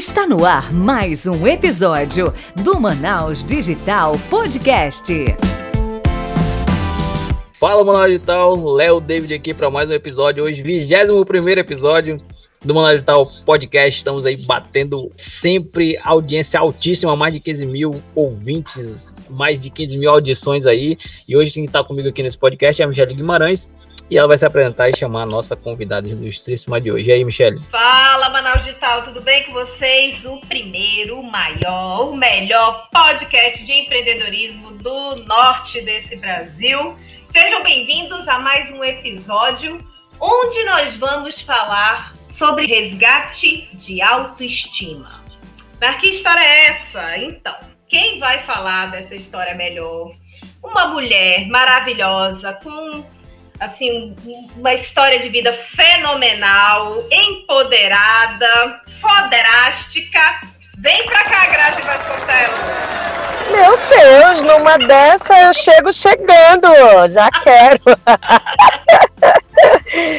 Está no ar mais um episódio do Manaus Digital Podcast. Fala Manaus Digital, Léo David aqui para mais um episódio, hoje 21 primeiro episódio do Manaus Digital Podcast. Estamos aí batendo sempre audiência altíssima, mais de 15 mil ouvintes, mais de 15 mil audições aí. E hoje quem está comigo aqui nesse podcast é a Michelle Guimarães. E ela vai se apresentar e chamar a nossa convidada ilustríssima de hoje. E aí, Michelle? Fala, Manaus Digital, tudo bem com vocês? O primeiro, o maior, o melhor podcast de empreendedorismo do norte desse Brasil. Sejam bem-vindos a mais um episódio onde nós vamos falar sobre resgate de autoestima. Mas que história é essa? Então, quem vai falar dessa história melhor? Uma mulher maravilhosa com assim, uma história de vida fenomenal, empoderada, foderástica. Vem pra cá, Graça Vasconcelos. Meu Deus, numa dessa eu chego chegando, já quero.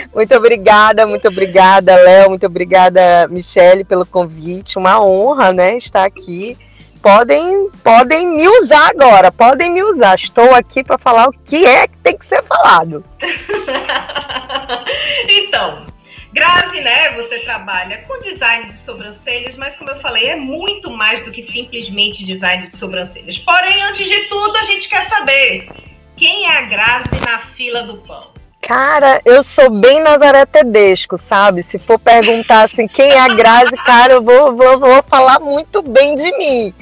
muito obrigada, muito obrigada, Léo, muito obrigada, Michele, pelo convite. Uma honra, né, estar aqui podem, podem me usar agora, podem me usar. Estou aqui para falar o que é que tem que ser falado. então, Grazi, né, você trabalha com design de sobrancelhas, mas como eu falei, é muito mais do que simplesmente design de sobrancelhas. Porém, antes de tudo, a gente quer saber quem é a Grazi na fila do pão. Cara, eu sou bem Nazaré Tedesco, sabe? Se for perguntar assim, quem é a Grazi, cara, eu vou, vou, vou falar muito bem de mim.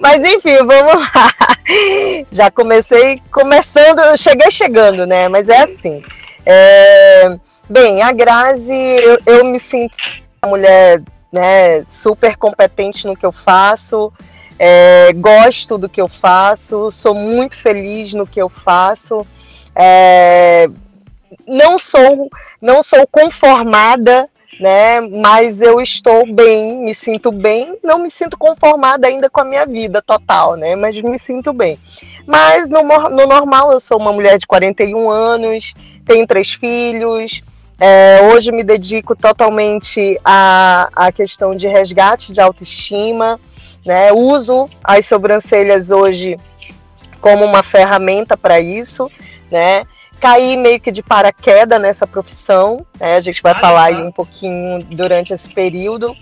Mas enfim, vamos lá. Já comecei começando, cheguei chegando, né? Mas é assim. É... Bem, a Grazi, eu, eu me sinto uma mulher né, super competente no que eu faço. É, gosto do que eu faço, sou muito feliz no que eu faço. É, não sou não sou conformada né? Mas eu estou bem, me sinto bem, não me sinto conformada ainda com a minha vida total, né? Mas me sinto bem. Mas no, no normal eu sou uma mulher de 41 anos, tenho três filhos. É, hoje me dedico totalmente à, à questão de resgate de autoestima, né? Uso as sobrancelhas hoje como uma ferramenta para isso, né? Caí meio que de paraquedas nessa profissão, né? a gente vai falar aí um pouquinho durante esse período,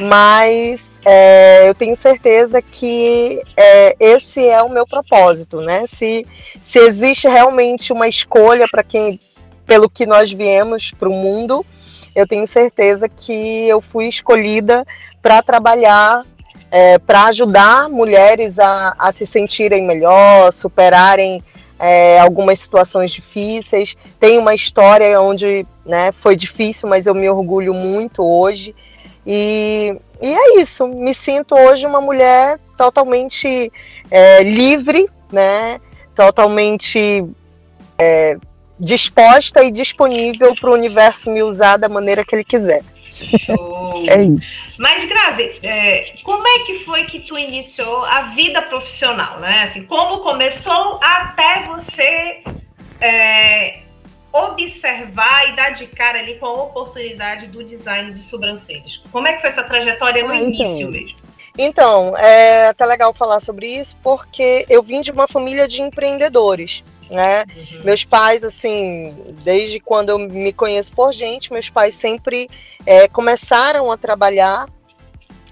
mas é, eu tenho certeza que é, esse é o meu propósito, né? Se, se existe realmente uma escolha para quem, pelo que nós viemos para o mundo, eu tenho certeza que eu fui escolhida para trabalhar é, para ajudar mulheres a, a se sentirem melhor, superarem é, algumas situações difíceis. Tem uma história onde né, foi difícil, mas eu me orgulho muito hoje. E, e é isso, me sinto hoje uma mulher totalmente é, livre, né, totalmente é, disposta e disponível para o universo me usar da maneira que ele quiser. Show. é isso. Mas, Grazi, é, como é que foi que tu iniciou a vida profissional, né? Assim, como começou até você é, observar e dar de cara ali com a oportunidade do design de sobrancelhas? Como é que foi essa trajetória no ah, início mesmo? Então, é até legal falar sobre isso, porque eu vim de uma família de empreendedores né? Uhum. Meus pais, assim, desde quando eu me conheço por gente, meus pais sempre é, começaram a trabalhar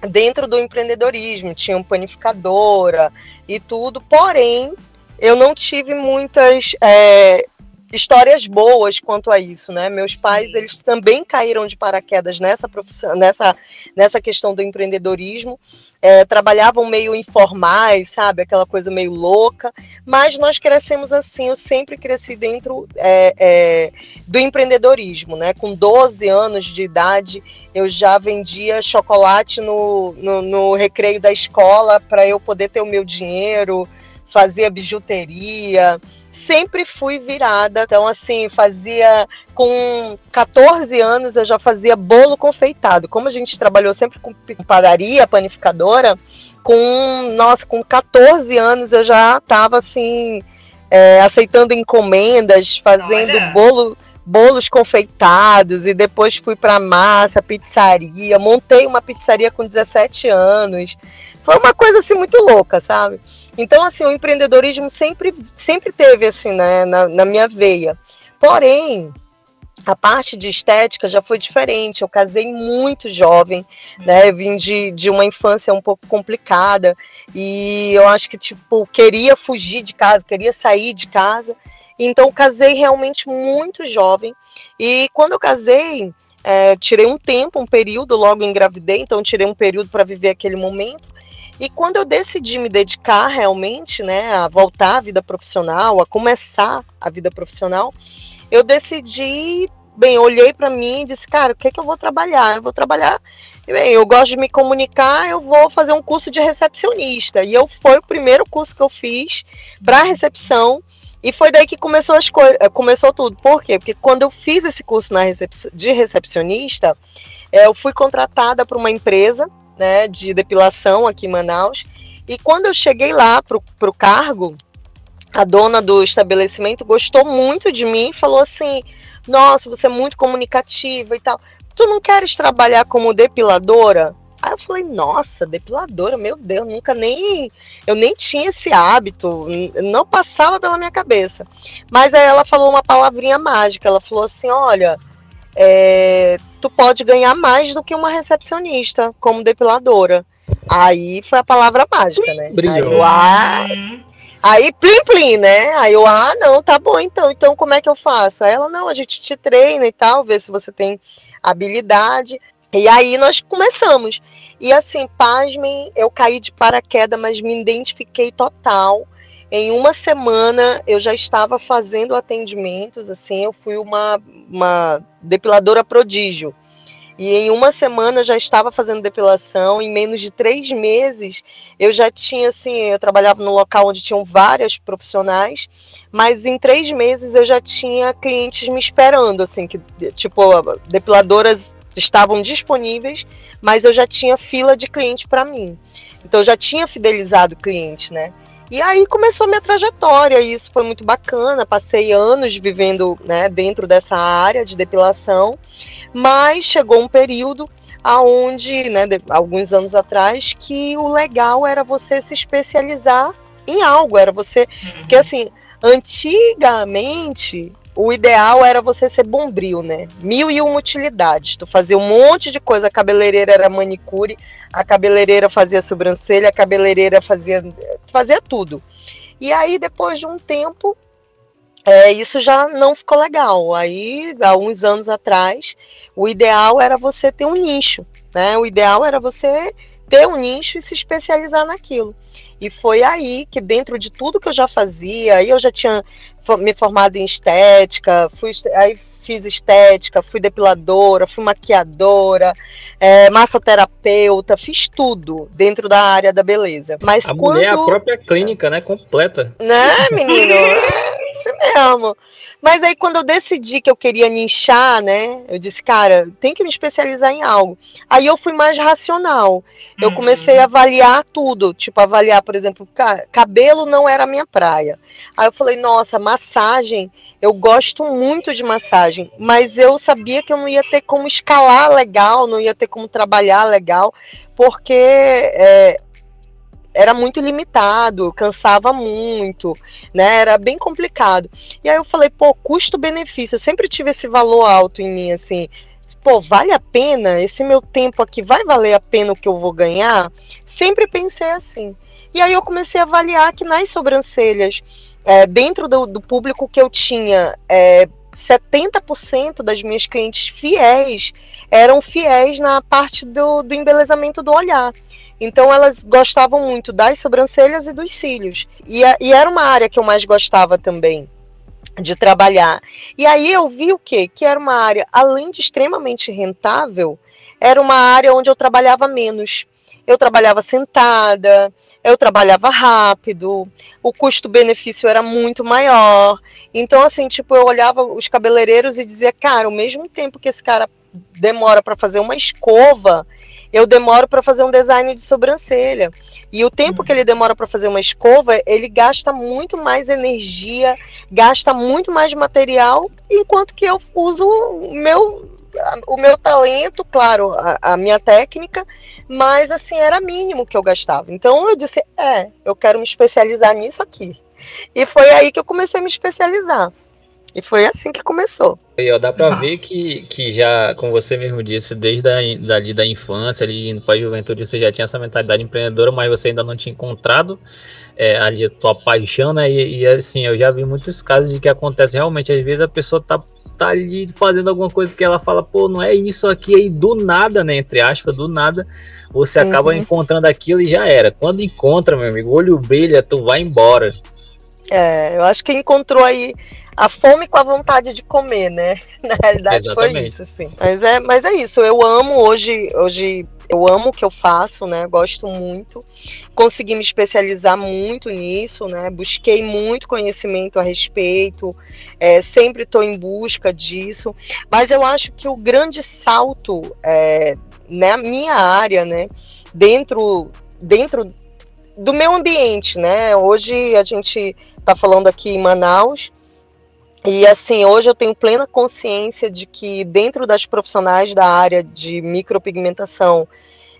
dentro do empreendedorismo, tinham panificadora e tudo, porém eu não tive muitas é, histórias boas quanto a isso, né? Meus pais, eles também caíram de paraquedas nessa profissão, nessa, nessa questão do empreendedorismo, é, trabalhavam meio informais, sabe? Aquela coisa meio louca, mas nós crescemos assim, eu sempre cresci dentro é, é, do empreendedorismo, né? Com 12 anos de idade, eu já vendia chocolate no, no, no recreio da escola para eu poder ter o meu dinheiro, fazia bijuteria, sempre fui virada. Então, assim, fazia com 14 anos eu já fazia bolo confeitado. Como a gente trabalhou sempre com padaria, panificadora, com, nossa, com 14 anos eu já estava assim, é, aceitando encomendas, fazendo Olha. bolo bolos confeitados e depois fui para massa, pizzaria, montei uma pizzaria com 17 anos. Foi uma coisa assim muito louca, sabe? Então assim, o empreendedorismo sempre sempre teve assim, né, na, na minha veia. Porém, a parte de estética já foi diferente. Eu casei muito jovem, né? Eu vim de, de uma infância um pouco complicada e eu acho que, tipo, queria fugir de casa, queria sair de casa. Então, casei realmente muito jovem. E quando eu casei, é, tirei um tempo, um período, logo engravidei, então tirei um período para viver aquele momento. E quando eu decidi me dedicar realmente, né, a voltar à vida profissional, a começar a vida profissional, eu decidi, bem, olhei para mim e disse, cara, o que é que eu vou trabalhar? Eu vou trabalhar, bem, eu gosto de me comunicar, eu vou fazer um curso de recepcionista. E eu foi o primeiro curso que eu fiz para recepção. E foi daí que começou as coisas, eh, começou tudo. Por quê? Porque quando eu fiz esse curso na recep de recepcionista, eh, eu fui contratada para uma empresa, né, de depilação aqui em Manaus. E quando eu cheguei lá para o cargo, a dona do estabelecimento gostou muito de mim e falou assim: Nossa, você é muito comunicativa e tal. Tu não queres trabalhar como depiladora? Aí eu falei, nossa, depiladora, meu Deus, nunca nem. Eu nem tinha esse hábito, não passava pela minha cabeça. Mas aí ela falou uma palavrinha mágica, ela falou assim: olha, é, tu pode ganhar mais do que uma recepcionista como depiladora. Aí foi a palavra mágica, né? Brilhou. Aí eu, ah, Aí, plim, plim, né? Aí eu, ah, não, tá bom então. Então, como é que eu faço? Aí ela, não, a gente te treina e tal, vê se você tem habilidade. E aí nós começamos. E assim, pasmem, eu caí de paraquedas, mas me identifiquei total. Em uma semana eu já estava fazendo atendimentos, assim, eu fui uma, uma depiladora prodígio. E em uma semana já estava fazendo depilação. Em menos de três meses eu já tinha assim, eu trabalhava no local onde tinham várias profissionais, mas em três meses eu já tinha clientes me esperando, assim, que tipo depiladoras estavam disponíveis, mas eu já tinha fila de cliente para mim. Então eu já tinha fidelizado o cliente, né? E aí começou a minha trajetória, e isso foi muito bacana. Passei anos vivendo né, dentro dessa área de depilação, mas chegou um período aonde, né, de, alguns anos atrás, que o legal era você se especializar em algo, era você, porque assim, antigamente o ideal era você ser bombril, né? Mil e uma utilidades. Tu fazia um monte de coisa. A cabeleireira era manicure, a cabeleireira fazia sobrancelha, a cabeleireira fazia, fazia tudo. E aí, depois de um tempo, é, isso já não ficou legal. Aí, há uns anos atrás, o ideal era você ter um nicho, né? O ideal era você ter um nicho e se especializar naquilo. E foi aí que, dentro de tudo que eu já fazia, aí eu já tinha me formado em estética, fui, aí fiz estética, fui depiladora, fui maquiadora, é, massoterapeuta, fiz tudo dentro da área da beleza. Mas a quando... mulher é a própria clínica, né? Completa. Né, menino? Isso mesmo. Mas aí quando eu decidi que eu queria nichar, né? Eu disse, cara, tem que me especializar em algo. Aí eu fui mais racional. Eu Uhum. comecei a avaliar tudo, tipo avaliar, por exemplo, ca- cabelo não era a minha praia. Aí eu falei, nossa, massagem, eu gosto muito de massagem, mas eu sabia que eu não ia ter como escalar legal, não ia ter como trabalhar legal, porque é, era muito limitado, cansava muito, né? Era bem complicado. E aí eu falei, pô, custo-benefício, eu sempre tive esse valor alto em mim, assim. Pô, vale a pena? Esse meu tempo aqui vai valer a pena o que eu vou ganhar? Sempre pensei assim. E aí eu comecei a avaliar que nas sobrancelhas, é, dentro do, do público que eu tinha, é, 70% das minhas clientes fiéis eram fiéis na parte do, do embelezamento do olhar. Então elas gostavam muito das sobrancelhas e dos cílios. E, a- e era uma área que eu mais gostava também de trabalhar. E aí eu vi o quê? Que era uma área, além de extremamente rentável, era uma área onde eu trabalhava menos. Eu trabalhava sentada, eu trabalhava rápido, o custo-benefício era muito maior. Então, assim, tipo, eu olhava os cabeleireiros e dizia, cara, ao mesmo tempo que esse cara demora para fazer uma escova, eu demoro para fazer um design de sobrancelha. E o tempo uhum. que ele demora para fazer uma escova, ele gasta muito mais energia, gasta muito mais material, enquanto que eu uso o meu o meu talento, claro, a, a, minha técnica, mas assim, era mínimo que eu gastava. Então eu disse, é, eu quero me especializar nisso aqui. E foi aí que eu comecei a me especializar. E foi assim que começou. E ó, dá para ver que, que já, como você mesmo disse, desde a, dali da infância, ali para a juventude, você já tinha essa mentalidade empreendedora, mas você ainda não tinha encontrado é, ali a tua paixão, né? E, e, assim, eu já vi muitos casos de que acontece realmente, às vezes a pessoa tá, tá ali fazendo alguma coisa que ela fala, pô, não é isso aqui, aí do nada, né? Entre aspas, do nada, você acaba uhum. encontrando aquilo e já era. Quando encontra, meu amigo, olho brilha, tu vai embora. É, eu acho que encontrou aí a fome com a vontade de comer, né? Na realidade Exatamente. foi isso, sim. Mas é, mas é isso, eu amo hoje, hoje eu amo o que eu faço, né? Gosto muito. Consegui me especializar muito nisso, né? Busquei muito conhecimento a respeito, é, sempre estou em busca disso. Mas eu acho que o grande salto é, na minha área, né? Dentro, dentro do meu ambiente, né? Hoje a gente está falando aqui em Manaus. E assim, hoje eu tenho plena consciência de que dentro das profissionais da área de micropigmentação,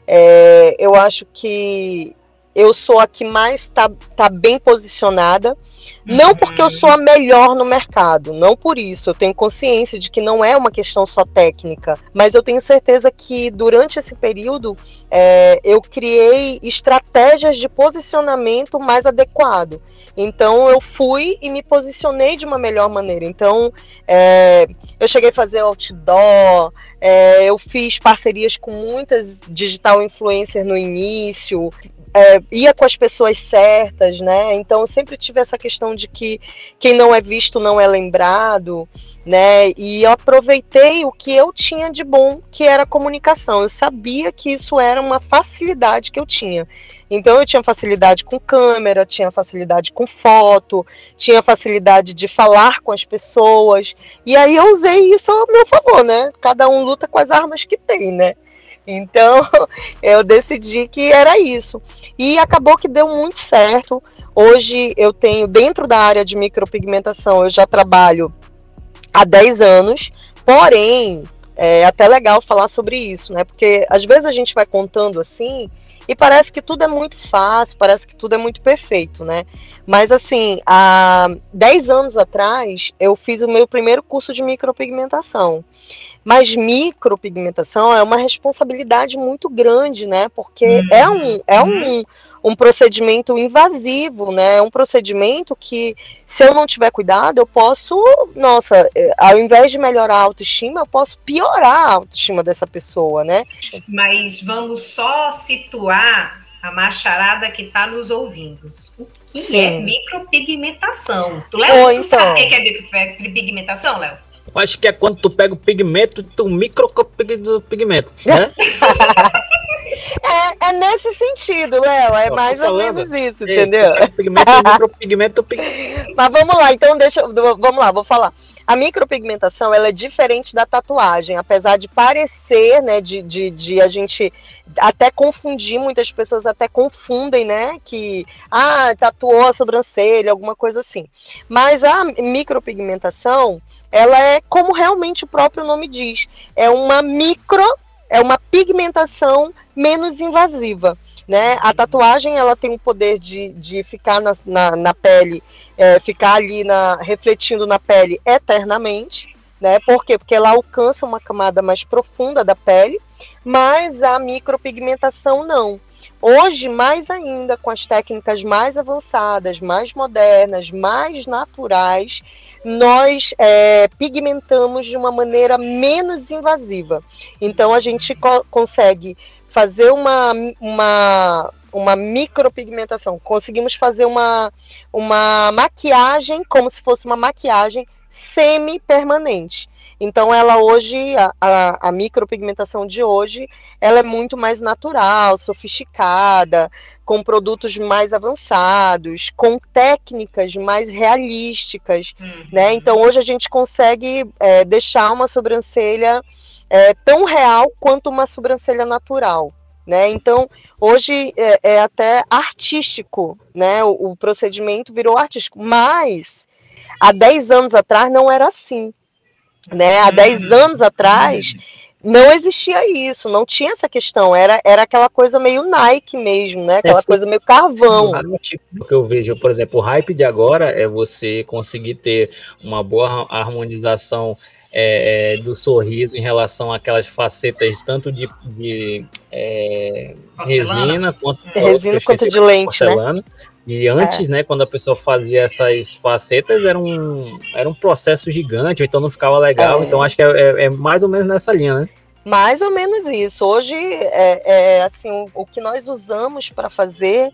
é, eu acho que eu sou a que mais está tá bem posicionada. Não porque eu sou a melhor no mercado, não por isso. Eu tenho consciência de que não é uma questão só técnica, mas eu tenho certeza que durante esse período é, eu criei estratégias de posicionamento mais adequado. Então eu fui e me posicionei de uma melhor maneira. Então é, eu cheguei a fazer outdoor, é, eu fiz parcerias com muitas digital influencers no início, é, ia com as pessoas certas, né? Então sempre tive essa questão de que quem não é visto não é lembrado, né? E eu aproveitei o que eu tinha de bom, que era comunicação. Eu sabia que isso era uma facilidade que eu tinha. Então eu tinha facilidade com câmera, tinha facilidade com foto, tinha facilidade de falar com as pessoas. E aí eu usei isso ao meu favor, né? Cada um luta com as armas que tem, né? Então, eu decidi que era isso. E acabou que deu muito certo. Hoje eu tenho, dentro da área de micropigmentação, eu já trabalho há 10 anos, porém, é até legal falar sobre isso, né? Porque às vezes a gente vai contando assim e parece que tudo é muito fácil, parece que tudo é muito perfeito, né? Mas assim, há 10 anos atrás, eu fiz o meu primeiro curso de micropigmentação. Mas micropigmentação é uma responsabilidade muito grande, né? Porque uhum. é, um, é um, um procedimento invasivo, né? É um procedimento que, se eu não tiver cuidado, eu posso, nossa, é, ao invés de melhorar a autoestima, eu posso piorar a autoestima dessa pessoa, né? Mas vamos só situar a macharada que está nos ouvindo. O que Sim. é micropigmentação? Tu, Léo, tu então. sabe o que é micropigmentação, Léo? Eu acho que é quando tu pega o pigmento, tu microcopia do pigmento, né? é, é nesse sentido, Léo. É mais ou menos isso, Ei, entendeu? Pigmento, micropigmento, pigmento. Mas vamos lá, então deixa. Vamos lá, vou falar. A micropigmentação ela é diferente da tatuagem, apesar de parecer, né, de, de, de, a gente até confundir, muitas pessoas até confundem, né, que ah, tatuou a sobrancelha, alguma coisa assim. Mas a micropigmentação, ela é como realmente o próprio nome diz, é uma micro, é uma pigmentação menos invasiva. Né? A tatuagem ela tem o poder de, de ficar na, na, na pele, é, ficar ali na, refletindo na pele eternamente. Né? Por quê? Porque ela alcança uma camada mais profunda da pele, mas a micropigmentação não. Hoje, mais ainda, com as técnicas mais avançadas, mais modernas, mais naturais, nós é, pigmentamos de uma maneira menos invasiva. Então, a gente co consegue fazer uma, uma, uma micropigmentação, conseguimos fazer uma, uma maquiagem como se fosse uma maquiagem semi-permanente. Então, ela hoje, a, a, a, micropigmentação de hoje, ela é muito mais natural, sofisticada, com produtos mais avançados, com técnicas mais realísticas, uhum. né? Então, hoje a gente consegue é, deixar uma sobrancelha é, tão real quanto uma sobrancelha natural. né? Então, hoje é, é até artístico, né? O, o, procedimento virou artístico, mas há 10 anos atrás não era assim, né? Há 10 uhum. anos atrás não existia isso, não tinha essa questão, era, era aquela coisa meio Nike mesmo, né? Aquela coisa meio carvão. O que eu vejo, por exemplo, o hype de agora é você conseguir ter uma boa harmonização é, é, do sorriso em relação àquelas facetas tanto de, de é, resina quanto, resina quanto de lente, né? E antes, é. né, quando a pessoa fazia essas facetas, era um, era um processo gigante, então não ficava legal. É. Então acho que é, é, é, mais ou menos nessa linha, né? Mais ou menos isso. Hoje, é, é assim, o, que nós usamos para fazer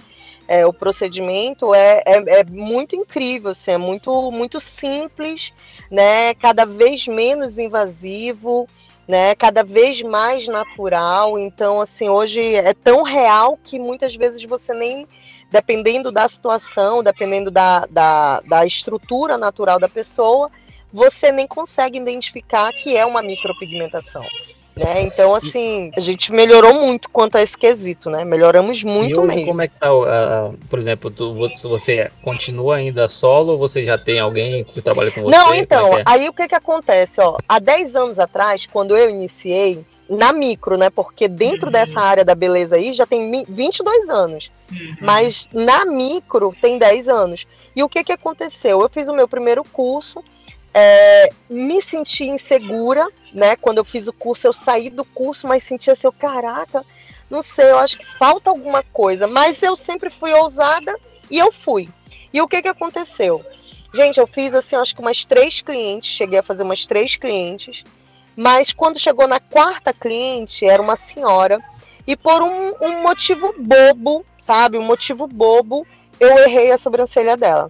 é, o procedimento é, é, é, muito incrível, assim, é muito, muito simples, né? Cada vez menos invasivo, né? Cada vez mais natural. Então, assim, hoje é tão real que muitas vezes você nem dependendo da situação, dependendo da, da, da estrutura natural da pessoa, você nem consegue identificar que é uma micropigmentação. Né? Então, assim, a gente melhorou muito quanto a esse quesito, né? Melhoramos muito mesmo. Como é que tá, uh, por exemplo, tu, você continua ainda solo ou você já tem alguém que trabalha com você? Não, é então, é é? aí o que que acontece, ó? Há 10 anos atrás, quando eu iniciei, na micro, né? Porque dentro uhum. dessa área da beleza aí já tem 22 anos. Uhum. Mas na micro tem 10 anos. E o que, que aconteceu? Eu fiz o meu primeiro curso, é, me senti insegura, né? Quando eu fiz o curso, eu saí do curso, mas sentia assim, caraca, não sei, eu acho que falta alguma coisa. Mas eu sempre fui ousada e eu fui. E o que, que aconteceu? Gente, eu fiz assim, acho que umas três clientes, cheguei a fazer umas três clientes. Mas quando chegou na quarta cliente, era uma senhora, e por um, um motivo bobo, sabe? Um motivo bobo, eu errei a sobrancelha dela.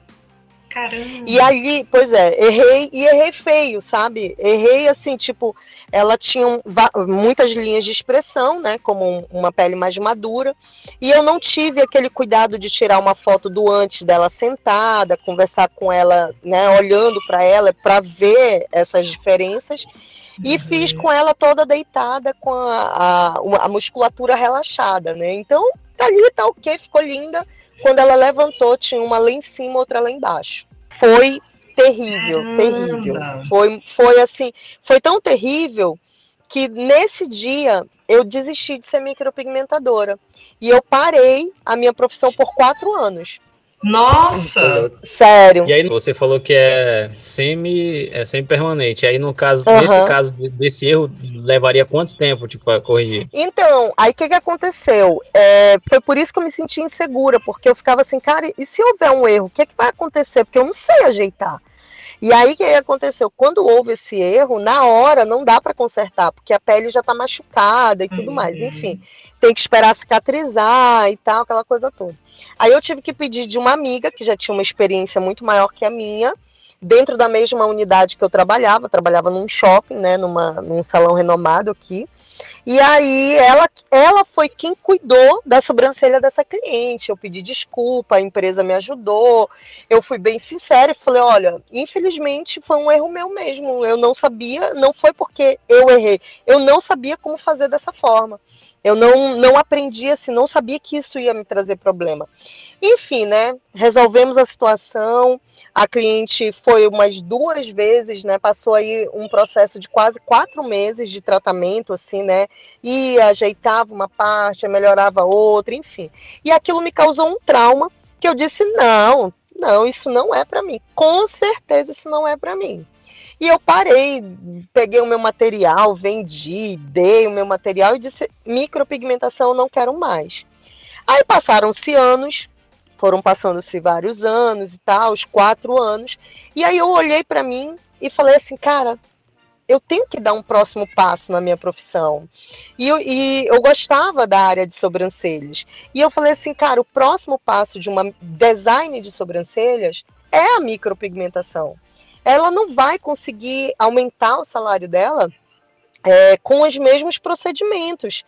Caramba. E aí, pois é, errei e errei feio, sabe? Errei assim, tipo, ela tinha um, muitas linhas de expressão, né? Como uma pele mais madura. E eu não tive aquele cuidado de tirar uma foto do antes dela sentada, conversar com ela, né? Olhando para ela, para ver essas diferenças e fiz com ela toda deitada com a, a, a, musculatura relaxada, né? Então, ali tá ok, ficou linda. Quando ela levantou, tinha uma lá em cima, outra lá embaixo. Foi terrível, Caramba. terrível. Foi, foi assim, foi tão terrível que nesse dia eu desisti de ser micropigmentadora. E eu parei a minha profissão por quatro anos. Nossa! Sério. E aí você falou que é semi, é semi permanente. Aí no caso, uhum. nesse caso desse erro, levaria quanto tempo, tipo, a corrigir? Então, aí o que, que aconteceu? É, foi por isso que eu me senti insegura, porque eu ficava assim, cara, e se houver um erro, o que, que vai acontecer? Porque eu não sei ajeitar. E aí o que aconteceu? Quando houve esse erro, na hora não dá para consertar, porque a pele já está machucada e tudo uhum. mais. Enfim, tem que esperar cicatrizar e tal, aquela coisa toda. Aí eu tive que pedir de uma amiga que já tinha uma experiência muito maior que a minha, dentro da mesma unidade que eu trabalhava, trabalhava num shopping, né, numa, num salão renomado aqui. E aí ela, ela foi quem cuidou da sobrancelha dessa cliente. Eu pedi desculpa, a empresa me ajudou. Eu fui bem sincera e falei: olha, infelizmente foi um erro meu mesmo. Eu não sabia, não foi porque eu errei. Eu não sabia como fazer dessa forma. Eu não, não aprendi assim, não sabia que isso ia me trazer problema. Enfim, né? Resolvemos a situação. A cliente foi umas duas vezes, né? Passou aí um processo de quase quatro meses de tratamento, assim, né? Ia, ajeitava uma parte, melhorava outra, enfim. E aquilo me causou um trauma que eu disse: não, não, isso não é para mim. Com certeza isso não é para mim. E eu parei, peguei o meu material, vendi, dei o meu material e disse: micropigmentação eu não quero mais. Aí passaram-se anos, foram passando-se vários anos e tal, os quatro anos. E aí eu olhei para mim e falei assim, cara, eu tenho que dar um próximo passo na minha profissão. E eu, e eu gostava da área de sobrancelhas. E eu falei assim, cara, o próximo passo de uma design de sobrancelhas é a micropigmentação ela não vai conseguir aumentar o salário dela é, com os mesmos procedimentos.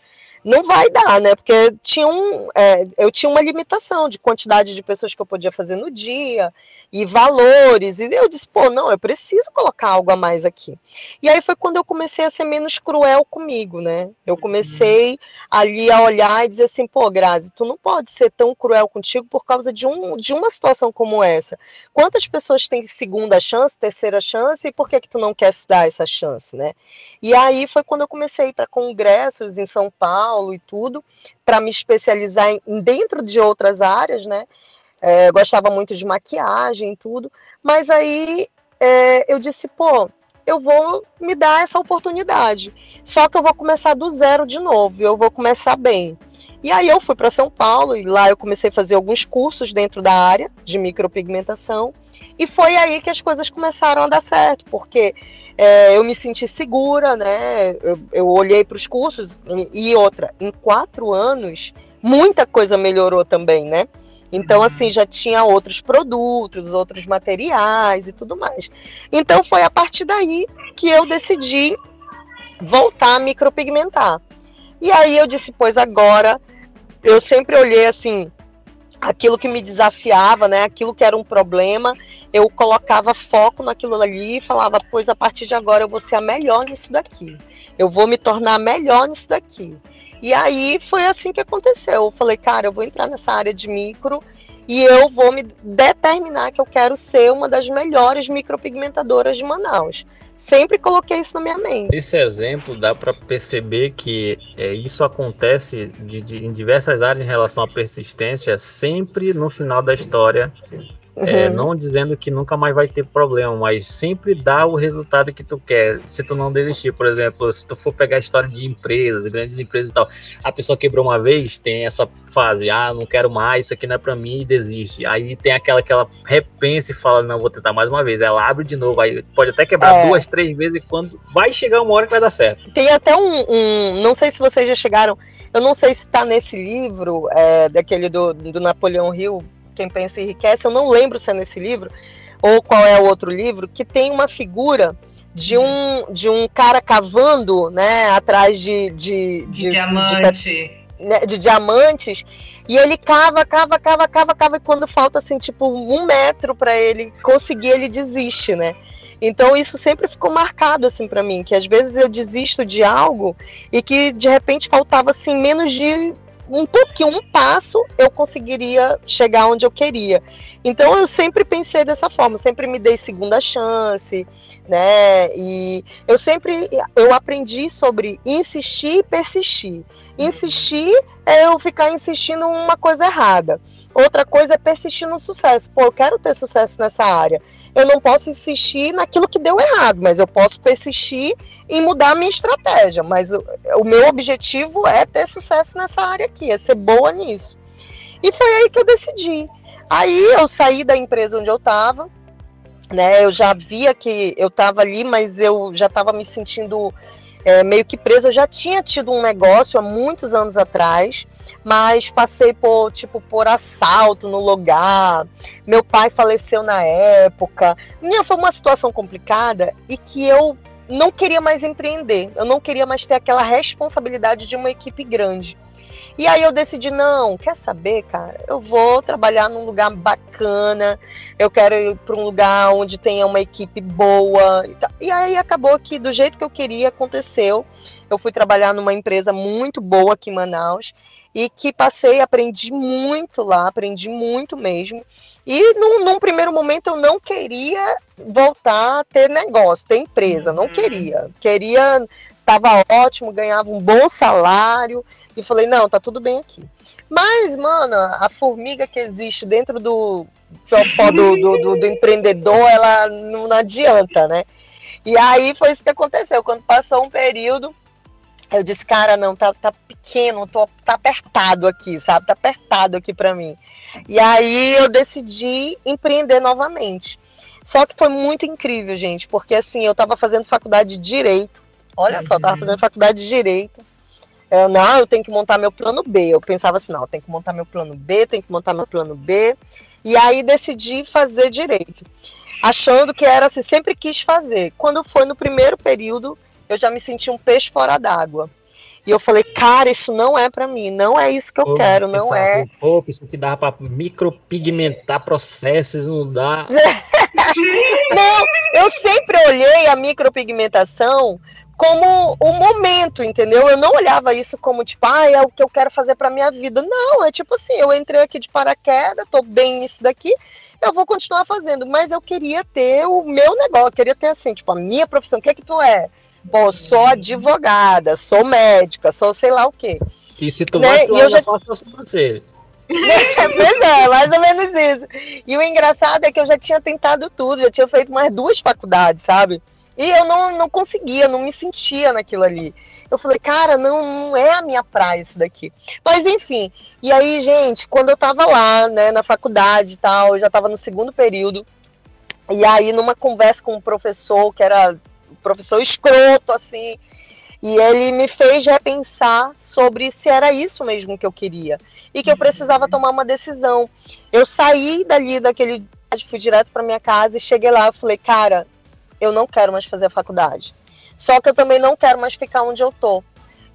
Não vai dar, né? Porque tinha um, é, eu tinha uma limitação de quantidade de pessoas que eu podia fazer no dia e valores. E eu disse, pô, não, eu preciso colocar algo a mais aqui. E aí foi quando eu comecei a ser menos cruel comigo, né? Eu comecei ali a olhar e dizer assim, pô, Grazi, tu não pode ser tão cruel contigo por causa de, um, de uma situação como essa. Quantas pessoas têm segunda chance, terceira chance, e por que que tu não quer se dar essa chance, né? E aí foi quando eu comecei a ir para congressos em São Paulo e tudo, para me especializar em, dentro de outras áreas, né? É, gostava muito de maquiagem e tudo, mas aí é, eu disse, pô, eu vou me dar essa oportunidade. Só que eu vou começar do zero de novo, eu vou começar bem. E aí eu fui para São Paulo e lá eu comecei a fazer alguns cursos dentro da área de micropigmentação. E foi aí que as coisas começaram a dar certo, porque é, eu me senti segura, né? Eu, eu olhei para os cursos e, e outra, em quatro anos, muita coisa melhorou também, né? Então, assim, já tinha outros produtos, outros materiais e tudo mais. Então, foi a partir daí que eu decidi voltar a micropigmentar. E aí eu disse, pois agora, eu sempre olhei assim, aquilo que me desafiava, né, aquilo que era um problema, eu colocava foco naquilo ali e falava, pois a partir de agora eu vou ser a melhor nisso daqui. Eu vou me tornar melhor nisso daqui. E aí foi assim que aconteceu. Eu falei, cara, eu vou entrar nessa área de micro e eu vou me determinar que eu quero ser uma das melhores micropigmentadoras de Manaus. Sempre coloquei isso na minha mente. Esse exemplo dá para perceber que é, isso acontece de, de, em diversas áreas em relação à persistência, sempre no final da história é, uhum. não dizendo que nunca mais vai ter problema, mas sempre dá o resultado que tu quer. Se tu não desistir, por exemplo, se tu for pegar a história de empresas, grandes empresas e tal, a pessoa quebrou uma vez, tem essa fase, ah, não quero mais, isso aqui não é para mim e desiste. Aí tem aquela que ela repensa e fala, não, vou tentar mais uma vez. Ela abre de novo, aí pode até quebrar é. duas, três vezes e quando vai chegar uma hora que vai dar certo. Tem até um, um não sei se vocês já chegaram, eu não sei se está nesse livro, é, daquele do, do Napoleão Hill, quem Pensa Enriquece, eu não lembro se é nesse livro ou qual é o outro livro, que tem uma figura de um, de um cara cavando né, atrás de, de, de, de diamante. De, né, de, diamantes, e ele cava, cava, cava, cava, cava, e quando falta assim, tipo, um metro para ele conseguir, ele desiste, né? Então isso sempre ficou marcado assim para mim, que às vezes eu desisto de algo e que de repente faltava assim menos de um pouquinho, um passo, eu conseguiria chegar onde eu queria. Então eu sempre pensei dessa forma, sempre me dei segunda chance, né? E eu sempre eu aprendi sobre insistir e persistir. Insistir é eu ficar insistindo uma coisa errada. Outra coisa é persistir no sucesso. Pô, eu quero ter sucesso nessa área. Eu não posso insistir naquilo que deu errado, mas eu posso persistir em mudar a minha estratégia. Mas o, o meu objetivo é ter sucesso nessa área aqui, é ser boa nisso. E foi aí que eu decidi. Aí eu saí da empresa onde eu estava, né? Eu já via que eu estava ali, mas eu já estava me sentindo é, meio que presa. Eu já tinha tido um negócio há muitos anos atrás mas passei por tipo por assalto no lugar. Meu pai faleceu na época. Minha foi uma situação complicada e que eu não queria mais empreender. Eu não queria mais ter aquela responsabilidade de uma equipe grande. E aí eu decidi, não, quer saber, cara? Eu vou trabalhar num lugar bacana, eu quero ir para um lugar onde tenha uma equipe boa. E aí acabou que do jeito que eu queria aconteceu. Eu fui trabalhar numa empresa muito boa aqui em Manaus e que passei, aprendi muito lá, aprendi muito mesmo. E num, num, primeiro momento eu não queria voltar a ter negócio, ter empresa, não uhum. queria. Queria, estava ótimo, ganhava um bom salário e falei, não, tá tudo bem aqui. Mas, mano, a formiga que existe dentro do do, do, do, do empreendedor, ela não adianta, né? E aí foi isso que aconteceu. Quando passou um período, eu disse, cara, não, tá, tá pequeno, tô, tá apertado aqui, sabe? Tá apertado aqui para mim. E aí eu decidi empreender novamente. Só que foi muito incrível, gente, porque assim, eu tava fazendo faculdade de Direito. Olha só, eu tava fazendo faculdade de Direito. Eu, não, eu tenho que montar meu plano B. Eu pensava assim, não, eu tenho que montar meu plano B, tenho que montar meu plano B. E aí decidi fazer Direito. Achando que era assim, sempre quis fazer. Quando foi no primeiro período, eu já me senti um peixe fora d'água. E eu falei, cara, isso não é para mim, não é isso que eu quero, não é. Pô, isso que dá para micropigmentar processos, não dá. não, eu sempre olhei a micropigmentação como o momento, entendeu? Eu não olhava isso como tipo, ah, é o que eu quero fazer para minha vida. Não, é tipo assim, eu entrei aqui de paraquedas, tô bem nisso daqui, eu vou continuar fazendo, mas eu queria ter o meu negócio, eu queria ter assim, tipo, a minha profissão, o que é que tu é? Pô, sou advogada, sou médica, sou sei lá o quê. E se tu né? vai, eu já faço as sobrancelhas. pois é, mais ou menos isso. E o engraçado é que eu já tinha tentado tudo, já tinha feito mais duas faculdades, sabe? E eu não, não conseguia, não me sentia naquilo ali. Eu falei, cara, não, não é a minha praia isso daqui. Mas enfim, e aí, gente, quando eu tava lá, né, na faculdade e tal, eu já tava no segundo período, e aí numa conversa com um professor, que era um professor escroto, assim, e ele me fez repensar sobre se era isso mesmo que eu queria. E que eu precisava tomar uma decisão. Eu saí dali daquele fui direto para minha casa e cheguei lá, eu falei, cara, eu não quero mais fazer a faculdade. Só que eu também não quero mais ficar onde eu tô.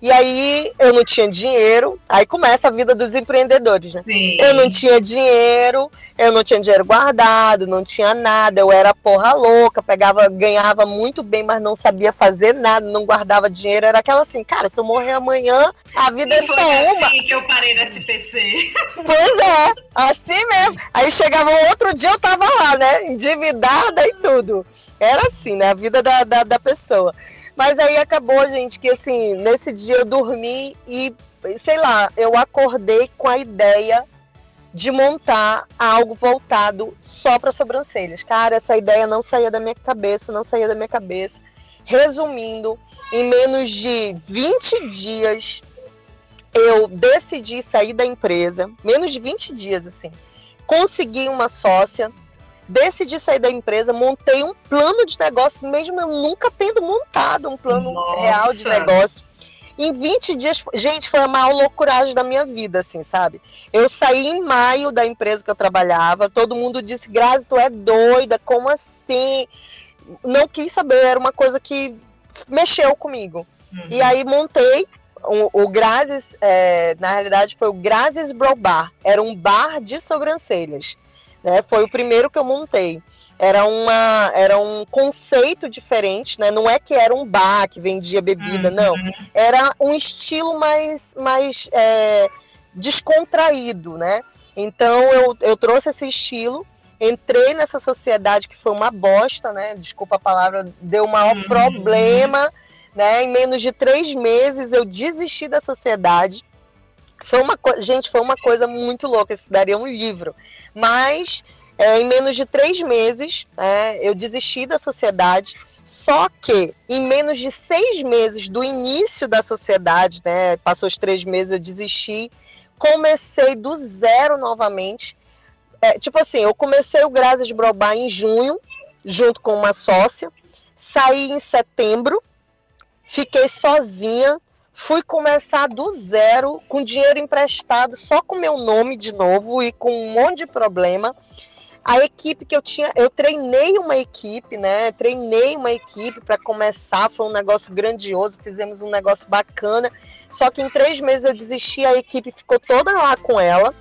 E aí eu não tinha dinheiro, aí começa a vida dos empreendedores, né? Sim. Eu não tinha dinheiro, eu não tinha dinheiro guardado, não tinha nada, eu era porra louca, pegava, ganhava muito bem, mas não sabia fazer nada, não guardava dinheiro, era aquela assim, cara, se eu morrer amanhã, a vida é só uma. assim que eu parei na SPC. Pois é, assim mesmo. Aí chegava outro dia, eu tava lá, né? Endividada e tudo. Era assim, né? A vida da, da, da pessoa. Mas aí acabou, gente, que assim, nesse dia eu dormi e, sei lá, eu acordei com a ideia de montar algo voltado só para sobrancelhas. Cara, essa ideia não saía da minha cabeça, não saía da minha cabeça. Resumindo, em menos de 20 dias, eu decidi sair da empresa, menos de 20 dias, assim. Consegui uma sócia, decidi sair da empresa, montei um plano de negócio, mesmo eu nunca tendo montado um plano Nossa. real de negócio. Em 20 dias, gente, foi a maior loucuragem da minha vida, assim, sabe? Eu saí em maio da empresa que eu trabalhava, todo mundo disse, Grazi, tu é doida, como assim? Não quis saber, era uma coisa que mexeu comigo. Uhum. E aí montei o, o Grazes, é, na realidade foi o Grazes Bro Bar, era um bar de sobrancelhas. Né? Foi o primeiro que eu montei. Era, uma, era um conceito diferente, né? Não é que era um bar que vendia bebida, uhum. não. Era um estilo mais, mais é, descontraído, né? Então eu, eu trouxe esse estilo, entrei nessa sociedade que foi uma bosta, né? Desculpa a palavra, deu o maior uhum. problema, né? Em menos de três meses eu desisti da sociedade. Foi uma gente, foi uma coisa muito louca. Isso daria um livro. Mas é, em menos de três meses, é, eu desisti da sociedade. Só que em menos de seis meses do início da sociedade, né, passou os três meses, eu desisti, comecei do zero novamente. É, tipo assim, eu comecei o Graças Brobá em junho, junto com uma sócia, saí em setembro, fiquei sozinha, fui começar do zero, com dinheiro emprestado, só com meu nome de novo e com um monte de problema. A equipe que eu tinha, eu treinei uma equipe, né? Treinei uma equipe para começar, foi um negócio grandioso, fizemos um negócio bacana. Só que em três meses eu desisti, a equipe ficou toda lá com ela.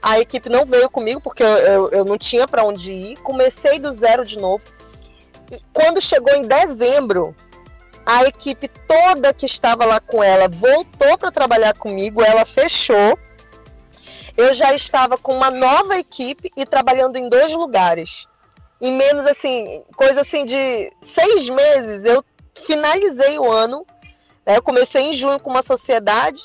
A equipe não veio comigo porque eu, eu, eu não tinha para onde ir. Comecei do zero de novo. E quando chegou em dezembro, a equipe toda que estava lá com ela voltou para trabalhar comigo, ela fechou eu já estava com uma nova equipe e trabalhando em dois lugares. Em menos assim, coisa assim de seis meses, eu finalizei o ano. Né? Eu comecei em junho com uma sociedade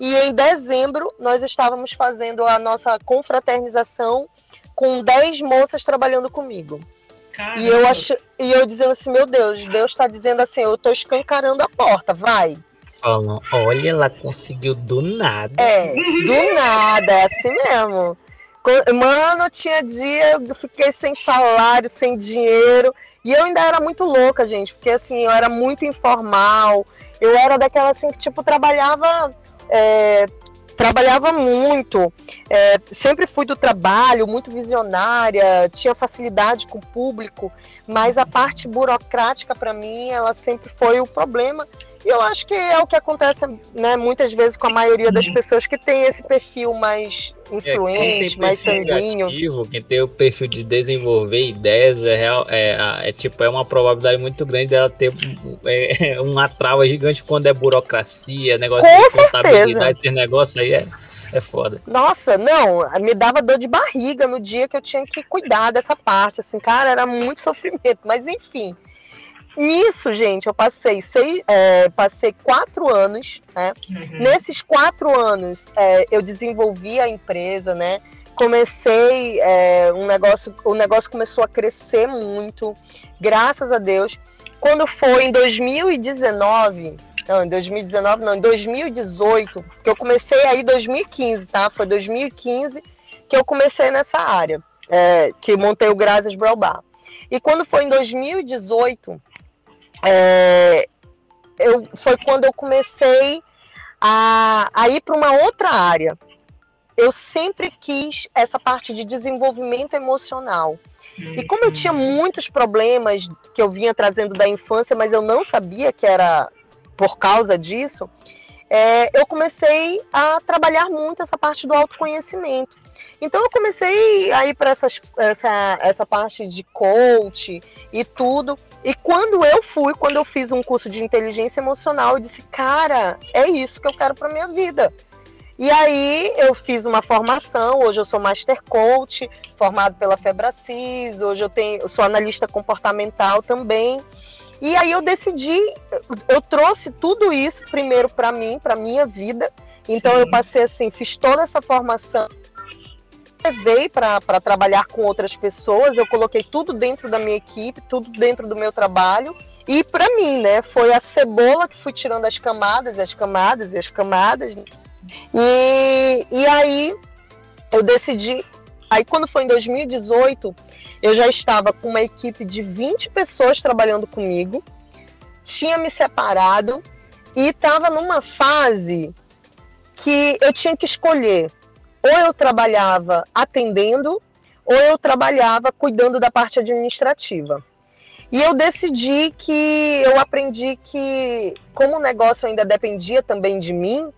e em dezembro nós estávamos fazendo a nossa confraternização com dez moças trabalhando comigo. Caramba. E eu acho, e eu dizendo assim, meu Deus, Deus está dizendo assim, eu estou escancarando a porta, vai olha, ela conseguiu do nada. É, do nada, é assim mesmo. Mano, tinha dia eu fiquei sem salário, sem dinheiro. E eu ainda era muito louca, gente, porque assim, eu era muito informal. Eu era daquela assim que, tipo, trabalhava. É, trabalhava muito, é, sempre fui do trabalho, muito visionária, tinha facilidade com o público, mas a parte burocrática para mim, ela sempre foi o problema eu acho que é o que acontece, né, muitais vezes com a maioria das pessoas que tem esse perfil mais influente, é, mais sanguíneo. Negativo, quem tem o perfil de desenvolver ideias é, real, é, é, tipo é uma probabilidade muito grande dela ter é, uma trava gigante quando é burocracia, negócio com de certeza. contabilidade, esse negócio aí é é foda. Nossa, não, me dava dor de barriga no dia que eu tinha que cuidar dessa parte, assim, cara, era muito sofrimento, mas enfim. Nisso, gente, eu passei seis, é, passei quatro anos, né? Uhum. Nesses quatro anos, é, eu desenvolvi a empresa, né? Comecei é, um negócio, o negócio começou a crescer muito, graças a Deus. Quando foi em 2019, não, em 2019 não, em 2018, que eu comecei aí em 2015, tá? Foi 2015 que eu comecei nessa área, é, que montei o Graças Brau E quando foi em 2018, é, eu, foi quando eu comecei a, a ir para uma outra área. Eu sempre quis essa parte de desenvolvimento emocional. E como eu tinha muitos problemas que eu vinha trazendo da infância, mas eu não sabia que era por causa disso, é, eu comecei a trabalhar muito essa parte do autoconhecimento. Então eu comecei a ir para essa, essa parte de coach e tudo. E quando eu fui, quando eu fiz um curso de inteligência emocional, eu disse, cara, é isso que eu quero para minha vida. E aí eu fiz uma formação, hoje eu sou Master Coach, formado pela Febracis, hoje eu tenho, eu sou analista comportamental também. E aí eu decidi, eu trouxe tudo isso primeiro para mim, para minha vida. Então Sim. eu passei assim, fiz toda essa formação levei para trabalhar com outras pessoas, eu coloquei tudo dentro da minha equipe, tudo dentro do meu trabalho. E para mim, né, foi a cebola que fui tirando as camadas, as camadas e as camadas. E, e aí eu decidi. Aí quando foi em 2018, eu já estava com uma equipe de 20 pessoas trabalhando comigo, tinha me separado e estava numa fase que eu tinha que escolher ou eu trabalhava atendendo, ou eu trabalhava cuidando da parte administrativa. E eu decidi que eu aprendi que, como o negócio ainda dependia também de mim,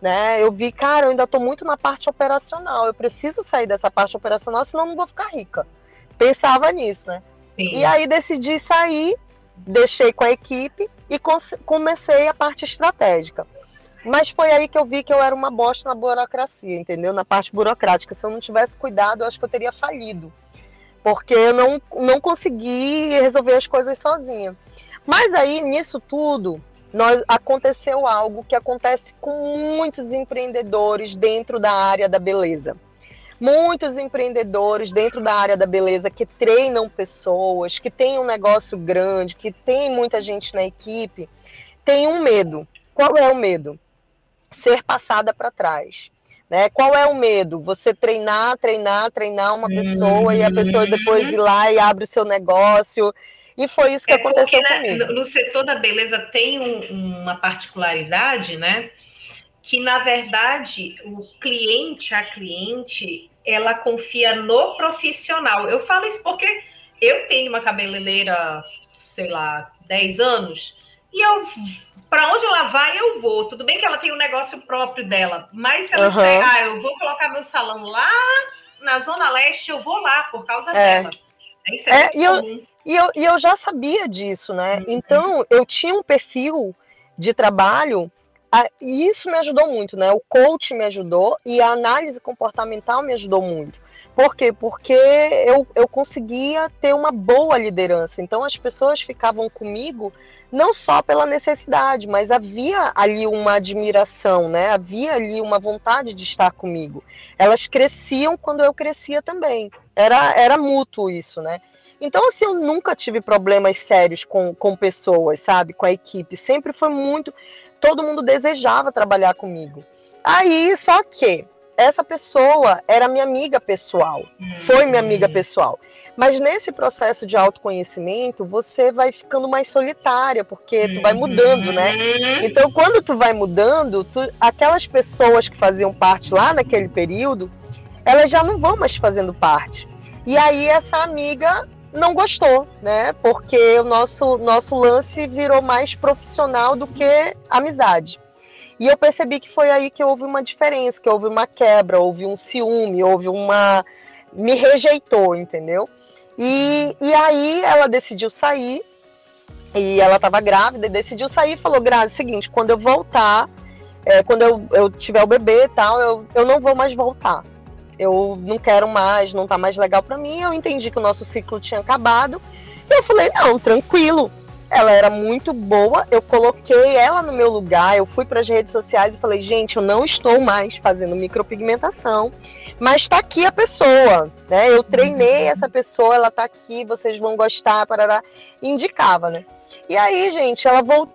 né? Eu vi, cara, eu ainda estou muito na parte operacional. Eu preciso sair dessa parte operacional, senão não vou ficar rica. Pensava nisso, né? Sim. E aí decidi sair, deixei com a equipe e comecei a parte estratégica. Mas foi aí que eu vi que eu era uma bosta na burocracia, entendeu? Na parte burocrática. Se eu não tivesse cuidado, eu acho que eu teria falido. Porque eu não, não consegui resolver as coisas sozinha. Mas aí, nisso tudo, nós, aconteceu algo que acontece com muitos empreendedores dentro da área da beleza. Muitos empreendedores dentro da área da beleza que treinam pessoas, que têm um negócio grande, que tem muita gente na equipe, têm um medo. Qual é o medo? Ser passada para trás. Né? Qual é o medo? Você treinar, treinar, treinar uma pessoa e a pessoa depois ir lá e abre o seu negócio. E foi isso que é aconteceu porque, né, comigo. No setor da beleza tem um, uma particularidade, né? Que na verdade o cliente, a cliente, ela confia no profissional. Eu falo isso porque eu tenho uma cabeleireira, sei lá, 10 anos, e eu para onde ela vai, eu vou. Tudo bem que ela tem um negócio próprio dela, mas se ela uhum. disser, ah, eu vou colocar meu salão lá na Zona Leste, eu vou lá por causa é. dela. Isso é, é e, eu, e, eu, e eu já sabia disso, né? Uhum. Então, eu tinha um perfil de trabalho e isso me ajudou muito, né? O coach me ajudou e a análise comportamental me ajudou muito. Por quê? Porque eu, eu conseguia ter uma boa liderança. Então as pessoas ficavam comigo não só pela necessidade, mas havia ali uma admiração, né? Havia ali uma vontade de estar comigo. Elas cresciam quando eu crescia também. Era, era mútuo isso, né? Então, assim, eu nunca tive problemas sérios com, com pessoas, sabe? Com a equipe. Sempre foi muito. Todo mundo desejava trabalhar comigo. Aí, só que essa pessoa era minha amiga pessoal, foi minha amiga pessoal. Mas nesse processo de autoconhecimento, você vai ficando mais solitária, porque tu vai mudando, né? Uhum. Então, quando tu vai mudando, tu, aquelas pessoas que faziam parte lá naquele período, elas já não vão mais fazendo parte. E aí essa amiga não gostou, né? Porque o nosso, nosso lance virou mais profissional do que amizade. E eu percebi que foi aí que houve uma diferença, que houve uma quebra, houve um ciúme, houve uma. Me rejeitou, entendeu? E, e aí ela decidiu sair, e ela estava grávida, e decidiu sair e falou: Grazi, seguinte, quando eu voltar, é, quando eu, eu tiver o bebê e tal, eu, eu não vou mais voltar eu não quero mais, não tá mais legal para mim. Eu entendi que o nosso ciclo tinha acabado. E eu falei, não, tranquilo. Ela era muito boa, eu coloquei ela no meu lugar, eu fui para as redes sociais e falei, gente, eu não estou mais fazendo micropigmentação, mas está aqui a pessoa, né? Eu treinei essa pessoa, ela está aqui, vocês vão gostar, parará. Indicava, né? E aí, gente, ela voltou,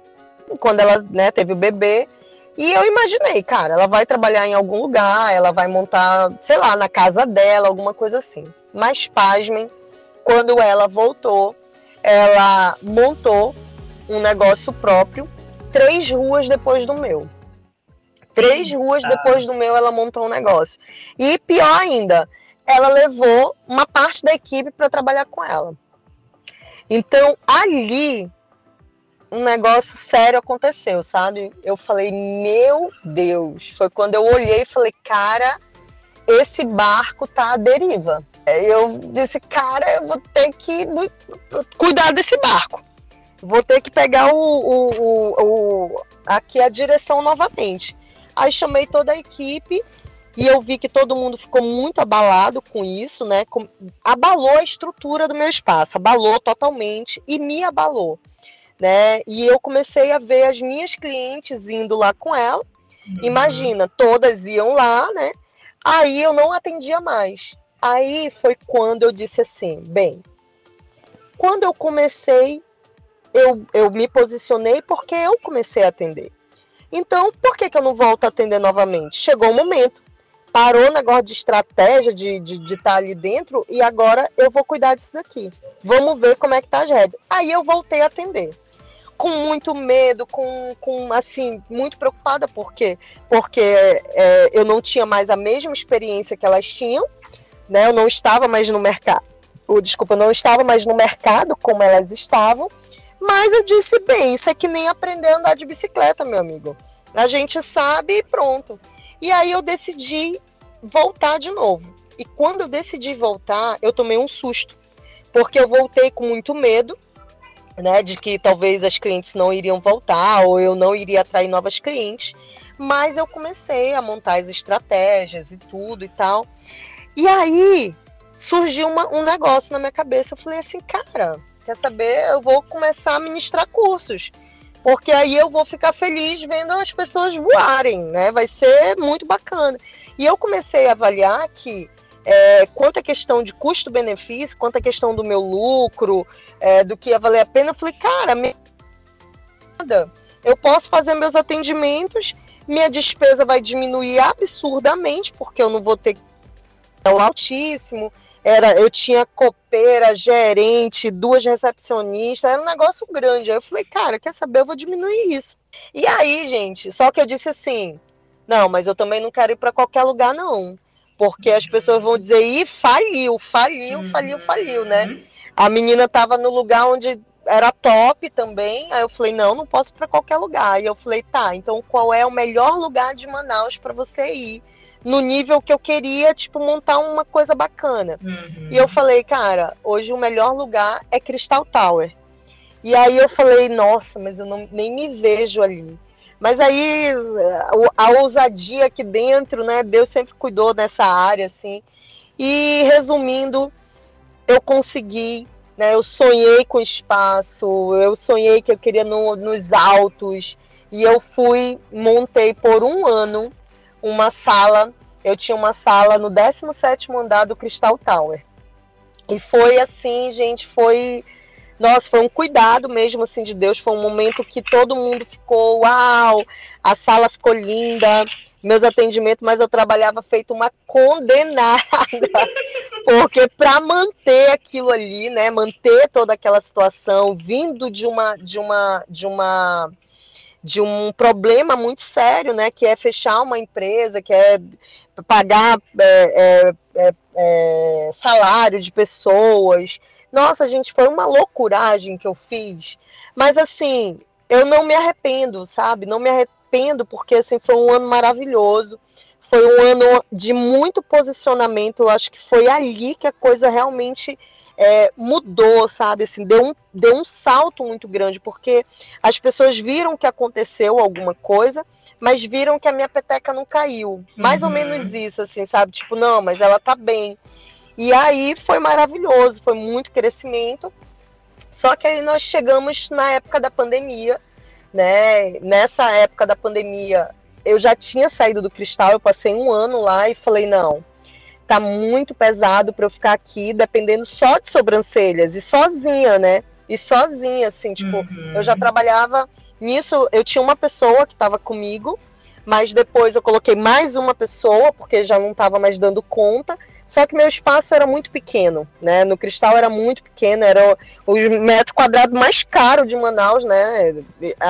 quando ela né, teve o bebê, e eu imaginei, cara, ela vai trabalhar em algum lugar, ela vai montar, sei lá, na casa dela, alguma coisa assim. Mas pasmem, quando ela voltou, ela montou um negócio próprio, três ruas depois do meu. Três ruas depois do meu, ela montou um negócio. E pior ainda, ela levou uma parte da equipe para trabalhar com ela. Então, ali um negócio sério aconteceu, sabe? Eu falei, meu Deus. Foi quando eu olhei e falei, cara, esse barco tá à deriva. Eu disse, cara, eu vou ter que cuidar desse barco. Vou ter que pegar o, o, o, o aqui a direção novamente. Aí chamei toda a equipe e eu vi que todo mundo ficou muito abalado com isso, né? Abalou a estrutura do meu espaço, abalou totalmente e me abalou né? E eu comecei a ver as minhas clientes indo lá com ela. Uhum. Imagina, todas iam lá, né? Aí eu não atendia mais. Aí foi quando eu disse assim, bem, quando eu comecei, eu, eu me posicionei porque eu comecei a atender. Então, por que, que eu não volto a atender novamente? Chegou o momento. Parou o negócio de estratégia, de estar de, de tá ali dentro, e agora eu vou cuidar disso daqui. Vamos ver como é que tá as redes. Aí eu voltei a atender com muito medo, com, com assim, muito preocupada, por quê? Porque é, eu não tinha mais a mesma experiência que elas tinham, né? Eu não estava mais no mercado, ou, desculpa, eu não estava mais no mercado como elas estavam, mas eu disse, bem, isso é que nem aprender a andar de bicicleta, meu amigo. A gente sabe e pronto. E aí eu decidi voltar de novo. E quando eu decidi voltar, eu tomei um susto, porque eu voltei com muito medo, né, de que talvez as clientes não iriam voltar ou eu não iria atrair novas clientes, mas eu comecei a montar as estratégias e tudo e tal. E aí surgiu uma, um negócio na minha cabeça. Eu falei assim, cara, quer saber? Eu vou começar a ministrar cursos. Porque aí eu vou ficar feliz vendo as pessoas voarem, né? Vai ser muito bacana. E eu comecei a avaliar que é, quanto à questão de custo-benefício, quanto à questão do meu lucro, é, do que ia valer a pena, eu falei, cara, nada. Eu posso fazer meus atendimentos, minha despesa vai diminuir absurdamente, porque eu não vou ter tão altíssimo. Era, eu tinha copeira, gerente, duas recepcionistas, era um negócio grande. Aí eu falei, cara, quer saber? Eu vou diminuir isso. E aí, gente, só que eu disse assim: não, mas eu também não quero ir para qualquer lugar, não. Porque as pessoas vão dizer, ih, faliu, faliu, faliu, faliu, né? Uhum. A menina estava no lugar onde era top também. Aí eu falei, não, não posso ir para qualquer lugar. Aí eu falei, tá, então qual é o melhor lugar de Manaus para você ir? No nível que eu queria, tipo, montar uma coisa bacana. Uhum. E eu falei, cara, hoje o melhor lugar é Crystal Tower. E aí eu falei, nossa, mas eu não, nem me vejo ali. Mas aí a ousadia aqui dentro, né? Deus sempre cuidou dessa área, assim. E resumindo, eu consegui, né? Eu sonhei com espaço, eu sonhei que eu queria no, nos altos. E eu fui, montei por um ano uma sala. Eu tinha uma sala no 17 andar do Crystal Tower. E foi assim, gente, foi nossa, foi um cuidado mesmo assim de Deus, foi um momento que todo mundo ficou, uau, a sala ficou linda, meus atendimentos, mas eu trabalhava feito uma condenada, porque para manter aquilo ali, né, manter toda aquela situação, vindo de uma de uma de uma de um problema muito sério, né, que é fechar uma empresa, que é pagar é, é, é, é salário de pessoas, Nossa, gente, foi uma loucuragem que eu fiz. Mas assim, eu não me arrependo, sabe? Não me arrependo porque assim foi um ano maravilhoso. Foi um ano de muito posicionamento. Eu acho que foi ali que a coisa realmente é, mudou, sabe? Assim, deu um, deu um salto muito grande, porque as pessoas viram que aconteceu alguma coisa, mas viram que a minha peteca não caiu. Mais uhum. ou menos isso, assim, sabe? Tipo, não, mas ela tá bem. E aí foi maravilhoso, foi muito crescimento. Só que aí nós chegamos na época da pandemia, né? Nessa época da pandemia, eu já tinha saído do cristal, eu passei um ano lá e falei, não, tá muito pesado para eu ficar aqui dependendo só de sobrancelhas e sozinha, né? E sozinha, assim, tipo, uhum. eu já trabalhava nisso, eu tinha uma pessoa que estava comigo, mas depois eu coloquei mais uma pessoa, porque já não estava mais dando conta. Só que meu espaço era muito pequeno, né? No Cristal era muito pequeno, era o, o metro quadrado mais caro de Manaus, né?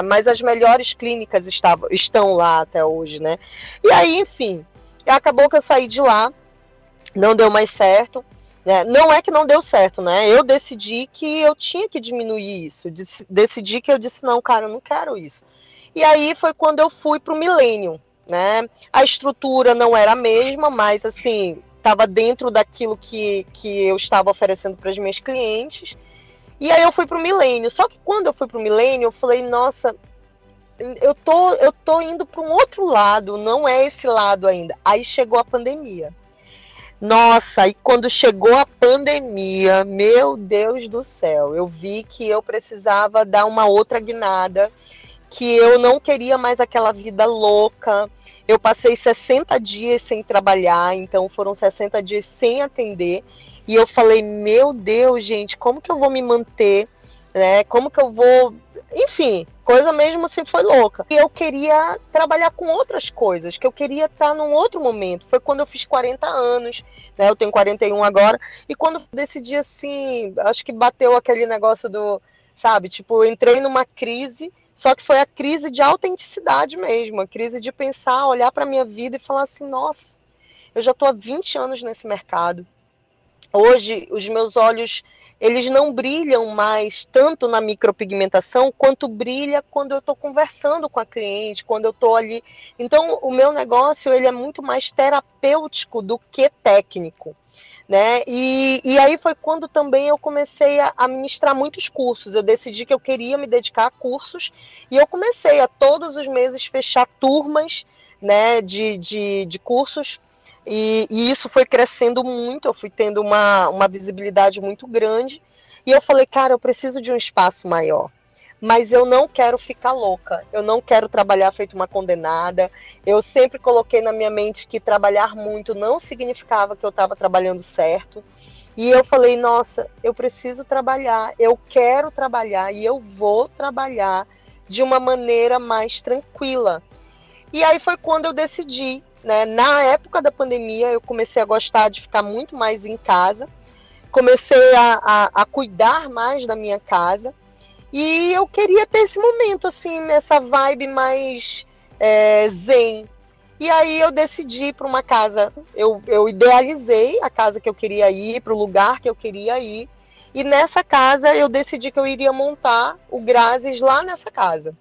Mas as melhores clínicas estavam, estão lá até hoje, né? E aí, enfim, acabou que eu saí de lá, não deu mais certo. Né? Não é que não deu certo, né? Eu decidi que eu tinha que diminuir isso. Decidi que eu disse, não, cara, eu não quero isso. E aí foi quando eu fui para o milênio, né? A estrutura não era a mesma, mas assim, estava dentro daquilo que, que eu estava oferecendo para as minhas clientes. E aí eu fui para o milênio. Só que quando eu fui para o milênio, eu falei, nossa, eu tô, eu tô indo para um outro lado, não é esse lado ainda. Aí chegou a pandemia. Nossa, e quando chegou a pandemia, meu Deus do céu, eu vi que eu precisava dar uma outra guinada, que eu não queria mais aquela vida louca. Eu passei 60 dias sem trabalhar, então foram 60 dias sem atender. E eu falei, meu Deus, gente, como que eu vou me manter? Né? Como que eu vou. Enfim, coisa mesmo assim foi louca. E eu queria trabalhar com outras coisas, que eu queria estar num outro momento. Foi quando eu fiz 40 anos, né? Eu tenho 41 agora. E quando decidi assim, acho que bateu aquele negócio do, sabe, tipo, entrei numa crise, só que foi a crise de autenticidade mesmo, a crise de pensar, olhar para minha vida e falar assim, nossa, eu já estou há 20 anos nesse mercado. Hoje os meus olhos eles não brilham mais tanto na micropigmentação quanto brilha quando eu estou conversando com a cliente, quando eu estou ali. Então, o meu negócio ele é muito mais terapêutico do que técnico. Né? E, e aí foi quando também eu comecei a, ministrar muitos cursos. Eu decidi que eu queria me dedicar a cursos e eu comecei a todos os meses fechar turmas né, de, de, de cursos e, e, isso foi crescendo muito, eu fui tendo uma, uma visibilidade muito grande. E eu falei, cara, eu preciso de um espaço maior. Mas eu não quero ficar louca, eu não quero trabalhar feito uma condenada. Eu sempre coloquei na minha mente que trabalhar muito não significava que eu estava trabalhando certo. E eu falei, nossa, eu preciso trabalhar, eu quero trabalhar e eu vou trabalhar de uma maneira mais tranquila. E aí foi quando eu decidi né? Na época da pandemia, eu comecei a gostar de ficar muito mais em casa, comecei a, a, a cuidar mais da minha casa, e eu queria ter esse momento, assim, nessa vibe mais é, zen. E aí eu decidi para uma casa, eu, eu idealizei a casa que eu queria ir, para o lugar que eu queria ir, e nessa casa eu decidi que eu iria montar o Grazes lá nessa casa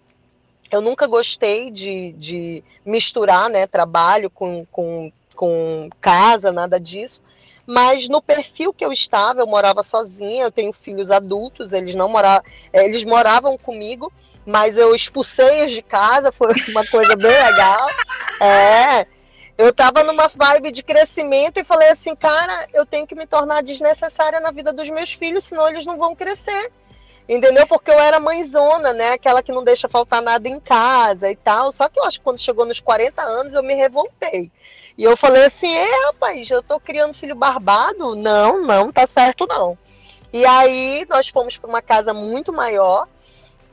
eu nunca gostei de, de misturar né, trabalho com, com, com casa, nada disso. Mas no perfil que eu estava, eu morava sozinha, eu tenho filhos adultos, eles não moravam, eles moravam comigo, mas eu expulsei-os de casa, foi uma coisa bem legal. É, eu estava numa vibe de crescimento e falei assim, cara, eu tenho que me tornar desnecessária na vida dos meus filhos, senão eles não vão crescer. Entendeu? Porque eu era mãezona, né? Aquela que não deixa faltar nada em casa e tal. Só que eu acho que quando chegou nos 40 anos eu me revoltei. E eu falei assim: é, rapaz, eu tô criando filho barbado? Não, não, tá certo não. E aí nós fomos para uma casa muito maior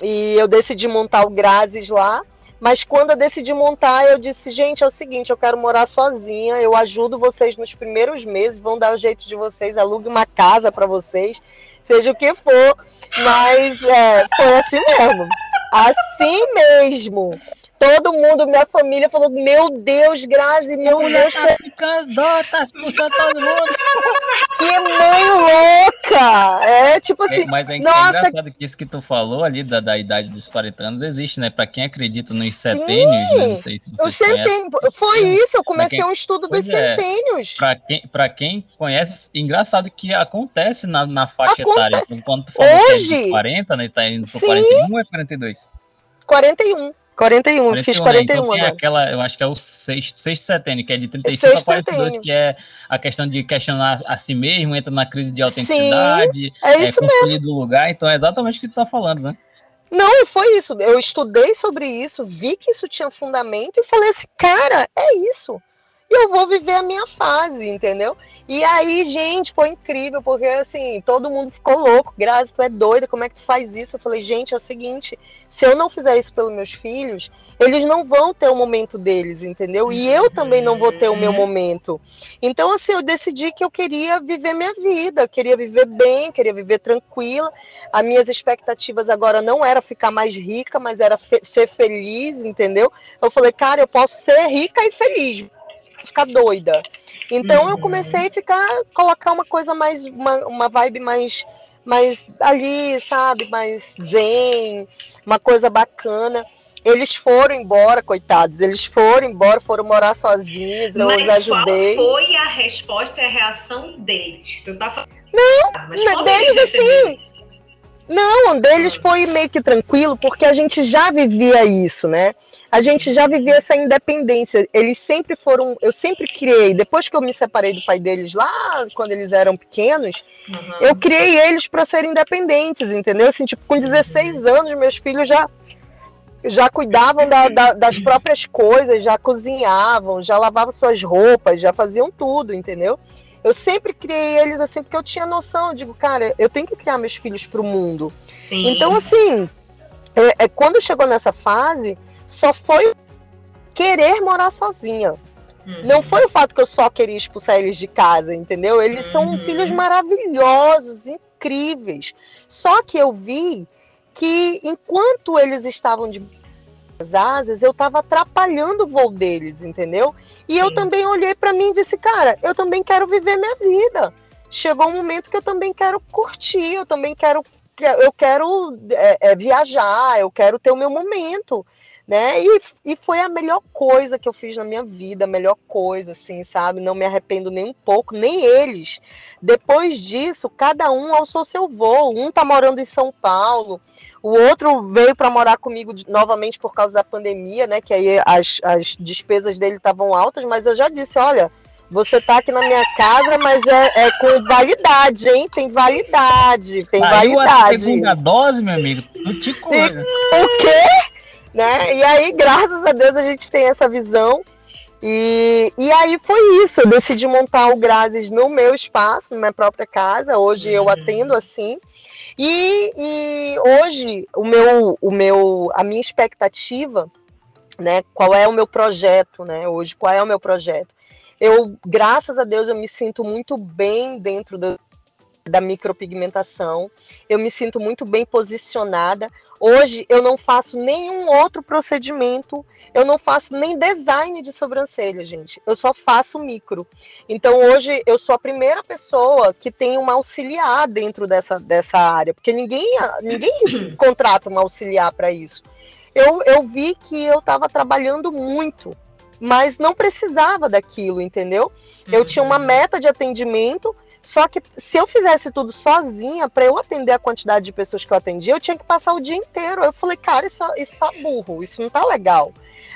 e eu decidi montar o Grazes lá. Mas quando eu decidi montar, eu disse, gente, é o seguinte, eu quero morar sozinha, eu ajudo vocês nos primeiros meses, vão dar o jeito de vocês, alugue uma casa para vocês seja o que for, mas é, foi assim mesmo. Assim mesmo. Todo mundo, minha família falou: Meu Deus, Grazi, meu Deus. Tá ficando, tá expulsando todo mundo. Que mãe louca! É tipo assim. É, mas é, nossa... é engraçado que isso que tu falou ali da, da idade dos 40 anos existe, né? Pra quem acredita nos setênios, né? não sei se você. Centênio, foi isso, eu comecei quem... um estudo dos é, centênios. Pra quem, pra quem conhece, engraçado que acontece na, na faixa Aconte... etária. Quando tu fala Hoje... 40, né? Tá indo pro Sim. 41 ou é 42? 41. 41, 41 fiz 41 né? então, tem aquela, eu acho que é o sexto, sexto setênio, que é de 35 a 42, que é a questão de questionar a si mesmo, entra na crise de autenticidade, Sim, é, isso é do lugar, então é exatamente o que tu tá falando, né? Não, foi isso. Eu estudei sobre isso, vi que isso tinha fundamento e falei assim, cara, é isso. E eu vou viver a minha fase, entendeu? E aí, gente, foi incrível, porque assim, todo mundo ficou louco. Grazi, tu é doida, como é que tu faz isso? Eu falei, gente, é o seguinte: se eu não fizer isso pelos meus filhos, eles não vão ter o momento deles, entendeu? E eu também não vou ter o meu momento. Então, assim, eu decidi que eu queria viver minha vida, queria viver bem, queria viver tranquila. As minhas expectativas agora não era ficar mais rica, mas era fe ser feliz, entendeu? Eu falei, cara, eu posso ser rica e feliz ficar doida. Então eu comecei a ficar, colocar uma coisa mais, uma, uma vibe mais, mais ali, sabe, mais zen, uma coisa bacana. Eles foram embora, coitados. Eles foram embora, foram morar sozinhos. Eu Mas os ajudei. Qual foi a resposta e a reação deles? Tu tá falando... Não, deles assim. Não, deles foi meio que tranquilo, porque a gente já vivia isso, né? a gente já vivia essa independência. Eles sempre foram, eu sempre criei, depois que eu me separei do pai deles lá, quando eles eram pequenos, uhum. eu criei eles para serem independentes, entendeu? Assim, tipo, com 16 anos, meus filhos já já cuidavam da, da, das próprias coisas, já cozinhavam, já lavavam suas roupas, já faziam tudo, entendeu? Eu sempre criei eles assim, porque eu tinha noção, eu digo, cara, eu tenho que criar meus filhos para o mundo. Sim. Então, assim, é, é, quando chegou nessa fase, só foi querer morar sozinha. Uhum. Não foi o fato que eu só queria expulsar eles de casa, entendeu? Eles são uhum. filhos maravilhosos, incríveis. Só que eu vi que enquanto eles estavam de asas, eu estava atrapalhando o voo deles, entendeu? E Sim. eu também olhei para mim e disse, cara, eu também quero viver minha vida. Chegou um momento que eu também quero curtir, eu também quero, eu quero é, é, viajar, eu quero ter o meu momento né? E, e foi a melhor coisa que eu fiz na minha vida, a melhor coisa, assim, sabe? Não me arrependo nem um pouco, nem eles. Depois disso, cada um alçou seu voo. Um tá morando em São Paulo, o outro veio para morar comigo novamente por causa da pandemia, né? Que aí as, as despesas dele estavam altas, mas eu já disse, olha. Você tá aqui na minha casa, mas é, é com validade, hein? Tem validade, tem Saiu validade. A segunda dose, meu amigo, tu te coisa. O quê? né? E aí, graças a Deus, a gente tem essa visão. E, e aí foi isso, eu decidi montar o Grazes no meu espaço, na minha própria casa. Hoje eu uhum. atendo assim. E, e hoje o meu, o meu, a minha expectativa, né? Qual é o meu projeto, né? Hoje, qual é o meu projeto? Eu, graças a Deus, eu me sinto muito bem dentro do, da micropigmentação. Eu me sinto muito bem posicionada. Hoje eu não faço nenhum outro procedimento, eu não faço nem design de sobrancelha, gente. Eu só faço micro. Então hoje eu sou a primeira pessoa que tem uma auxiliar dentro dessa, dessa área, porque ninguém, ninguém contrata uma auxiliar para isso. Eu, eu vi que eu estava trabalhando muito, mas não precisava daquilo, entendeu? Eu tinha uma uhum. meta de atendimento, só que se eu fizesse tudo sozinha, para eu atender a quantidade de pessoas que eu atendia, eu tinha que passar o dia inteiro. Eu falei, cara, isso, isso tá burro, isso não tá legal.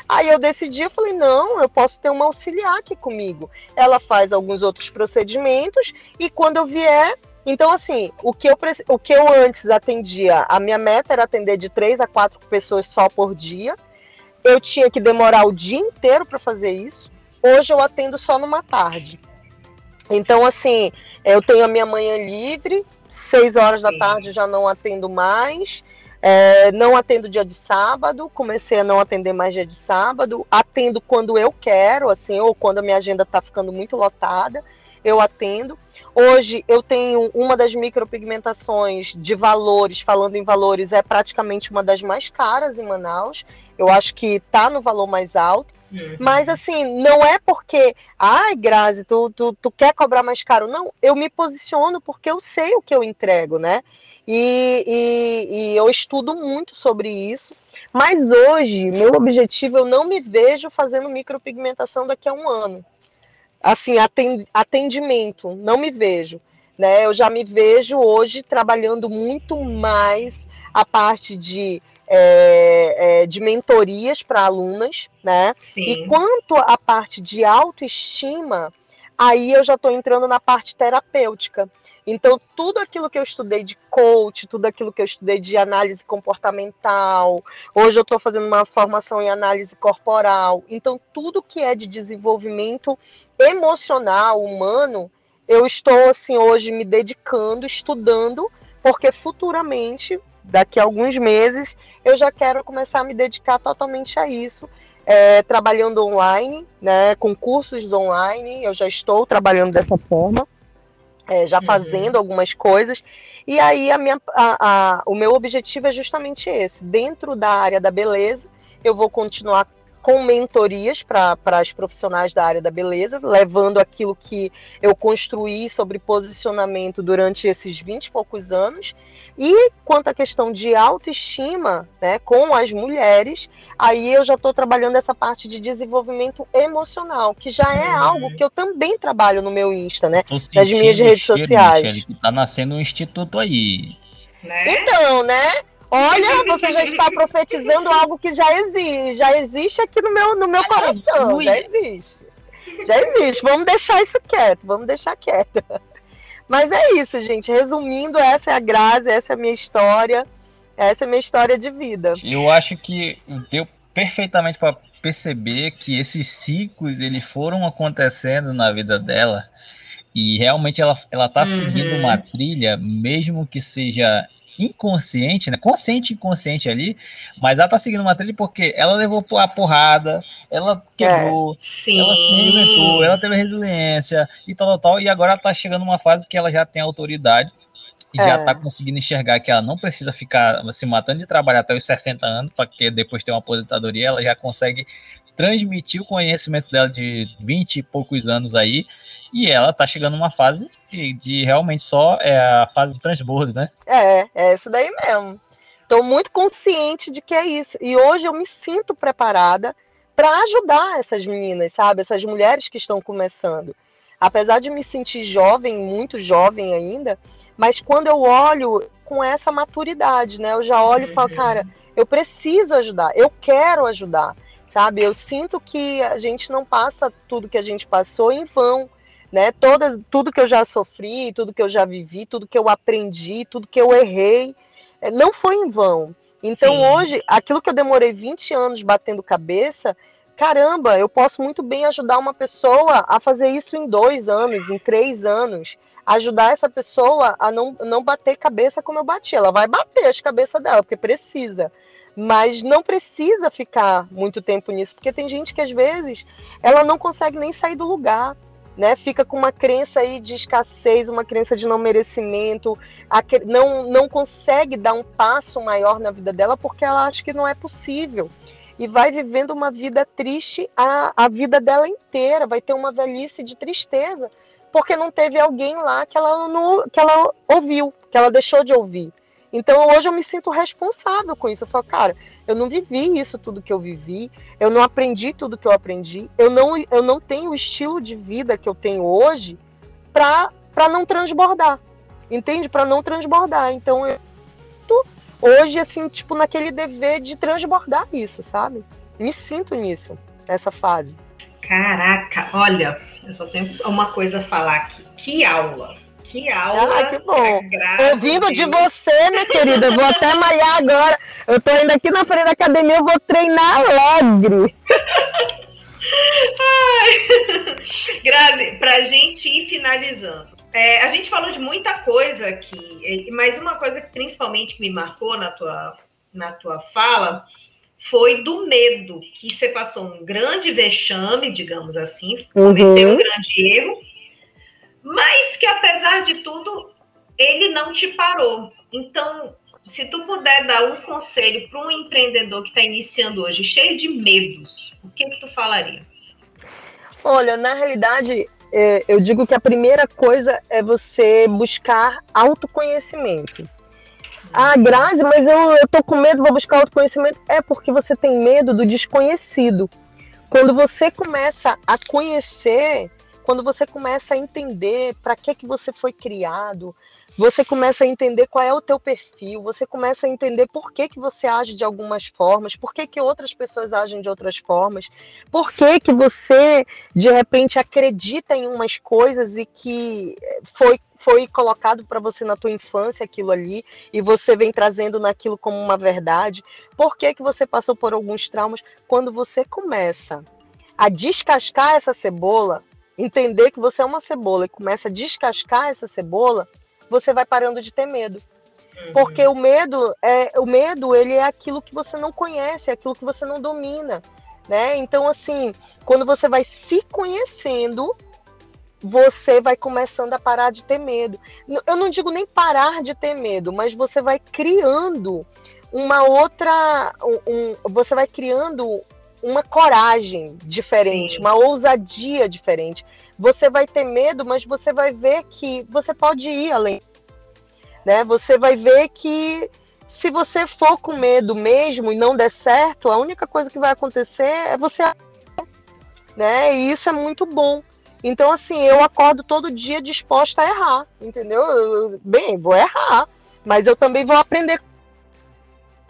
Aí eu decidi, eu falei, não, eu posso ter uma auxiliar aqui comigo. Ela faz alguns outros procedimentos e quando eu vier. Então, assim, o que, eu, o que eu antes atendia, a minha meta era atender de três a quatro pessoas só por dia. Eu tinha que demorar o dia inteiro para fazer isso. Hoje eu atendo só numa tarde. Então, assim, eu tenho a minha manhã livre, seis horas da tarde já não atendo mais. É, não atendo dia de sábado, comecei a não atender mais dia de sábado, atendo quando eu quero, assim, ou quando a minha agenda está ficando muito lotada. eu atendo. Hoje eu tenho uma das micropigmentações de valores, falando em valores, é praticamente uma das mais caras em Manaus. Eu acho que está no valor mais alto. Uhum. Mas assim, não é porque, ai, Grazi, tu, tu, tu quer cobrar mais caro. Não, eu me posiciono porque eu sei o que eu entrego, né? E, e, e, eu estudo muito sobre isso. Mas hoje, meu objetivo, eu não me vejo fazendo micropigmentação daqui a um ano. Assim, atendimento, não me vejo. Né? Eu já me vejo hoje trabalhando muito mais a parte de, é, é, de mentorias para alunas, né? Sim. E quanto à parte de autoestima, aí eu já estou entrando na parte terapêutica. Então, tudo aquilo que eu estudei de coach, tudo aquilo que eu estudei de análise comportamental, hoje eu estou fazendo uma formação em análise corporal. Então, tudo que é de desenvolvimento emocional, humano, eu estou, assim, hoje me dedicando, estudando, porque futuramente, daqui a alguns meses, eu já quero começar a me dedicar totalmente a isso. É, trabalhando online, né, com cursos online, eu já estou trabalhando dessa forma é, já uhum. fazendo uhum. algumas coisas. E aí a minha, a, a, o meu objetivo é justamente esse. Dentro da área da beleza, eu vou continuar com mentorias para as profissionais da área da beleza, levando aquilo que eu construí sobre posicionamento durante esses 20 e poucos anos. E quanto à questão de autoestima, né, com as mulheres, aí eu já estou trabalhando essa parte de desenvolvimento emocional, que já é uhum. algo que eu também trabalho no meu Insta, né? Nas minhas redes sociais. Michele, que tá nascendo um instituto aí. Né? Então, né? Olha, você já está profetizando algo que já existe, já existe aqui no meu, no meu coração, já existe. Já existe. Vamos deixar isso quieto, vamos deixar quieto. Mas é isso, gente. Resumindo, essa é a Grazi, essa é a minha história, essa é a minha história de vida. Eu acho que deu perfeitamente para perceber que esses ciclos eles foram acontecendo na vida dela e realmente ela ela tá uhum. seguindo uma trilha, mesmo que seja inconsciente, né? Consciente e inconsciente ali, mas ela tá seguindo uma trilha porque ela levou a porrada, ela quebrou, é, ela se inventou, ela teve resiliência e tal, tal, tal, e agora ela tá chegando numa fase que ela já tem autoridade e é. já tá conseguindo enxergar que ela não precisa ficar se matando de trabalhar até os 60 anos, para que depois ter uma aposentadoria, ela já consegue transmitir o conhecimento dela de 20 e poucos anos aí, e ela tá chegando numa fase de, de realmente só é a fase do transbordo, né? É, é isso daí mesmo. Estou muito consciente de que é isso. E hoje eu me sinto preparada para ajudar essas meninas, sabe? Essas mulheres que estão começando. Apesar de me sentir jovem, muito jovem ainda, mas quando eu olho com essa maturidade, né? Eu já olho e falo, cara, eu preciso ajudar, eu quero ajudar, sabe? Eu sinto que a gente não passa tudo que a gente passou em vão né? Todas, tudo que eu já sofri, tudo que eu já vivi, tudo que eu aprendi, tudo que eu errei, é, não foi em vão. Então Sim. hoje, aquilo que eu demorei 20 anos batendo cabeça, caramba, eu posso muito bem ajudar uma pessoa a fazer isso em dois anos, em três anos. Ajudar essa pessoa a não, não bater cabeça como eu bati. Ela vai bater as cabeças dela, porque precisa mas não precisa ficar muito tempo nisso, porque tem gente que às vezes ela não consegue nem sair do lugar né? Fica com uma crença aí de escassez, uma crença de não merecimento, não, não consegue dar um passo maior na vida dela porque ela acha que não é possível. E vai vivendo uma vida triste a, a vida dela inteira, vai ter uma velhice de tristeza, porque não teve alguém lá que ela, não, que ela ouviu, que ela deixou de ouvir. Então hoje eu me sinto responsável com isso. Eu falo, cara, eu não vivi isso tudo que eu vivi, eu não aprendi tudo que eu aprendi, eu não, eu não tenho o estilo de vida que eu tenho hoje para não transbordar. Entende? Para não transbordar. Então eu tô hoje, assim, tipo, naquele dever de transbordar isso, sabe? Me sinto nisso, nessa fase. Caraca, olha, eu só tenho uma coisa a falar aqui. Que aula! Que aula! Ah, que bom! Ouvindo de você, minha querida, eu vou até malhar agora. Eu tô indo aqui na frente da academia, eu vou treinar alegre. Ai. Grazi, pra gente ir finalizando. É, a gente falou de muita coisa aqui, mas uma coisa que principalmente me marcou na tua, na tua fala foi do medo, que você passou um grande vexame, digamos assim, cometeu uhum. um grande erro, mas que apesar de tudo, ele não te parou. Então, se tu puder dar um conselho para um empreendedor que está iniciando hoje, cheio de medos, o que que tu falaria? Olha, na realidade, é, eu digo que a primeira coisa é você buscar autoconhecimento. Ah, Grazi, mas eu, eu tô com medo, vou buscar autoconhecimento. É porque você tem medo do desconhecido. Quando você começa a conhecer, quando você começa a entender para que que você foi criado, você começa a entender qual é o teu perfil, você começa a entender por que, que você age de algumas formas, por que, que outras pessoas agem de outras formas, por que, que você, de repente, acredita em umas coisas e que foi, foi colocado para você na tua infância aquilo ali, e você vem trazendo naquilo como uma verdade, por que, que você passou por alguns traumas. Quando você começa a descascar essa cebola, entender que você é uma cebola e começa a descascar essa cebola, você vai parando de ter medo. Uhum. Porque o medo é o medo, ele é aquilo que você não conhece, é aquilo que você não domina, né? Então assim, quando você vai se conhecendo, você vai começando a parar de ter medo. Eu não digo nem parar de ter medo, mas você vai criando uma outra, um, um, você vai criando uma coragem diferente, Sim. uma ousadia diferente. Você vai ter medo, mas você vai ver que você pode ir além. Né? Você vai ver que se você for com medo mesmo e não der certo, a única coisa que vai acontecer é você né? E isso é muito bom. Então, assim, eu acordo todo dia disposta a errar, entendeu? Eu, bem, vou errar, mas eu também vou aprender.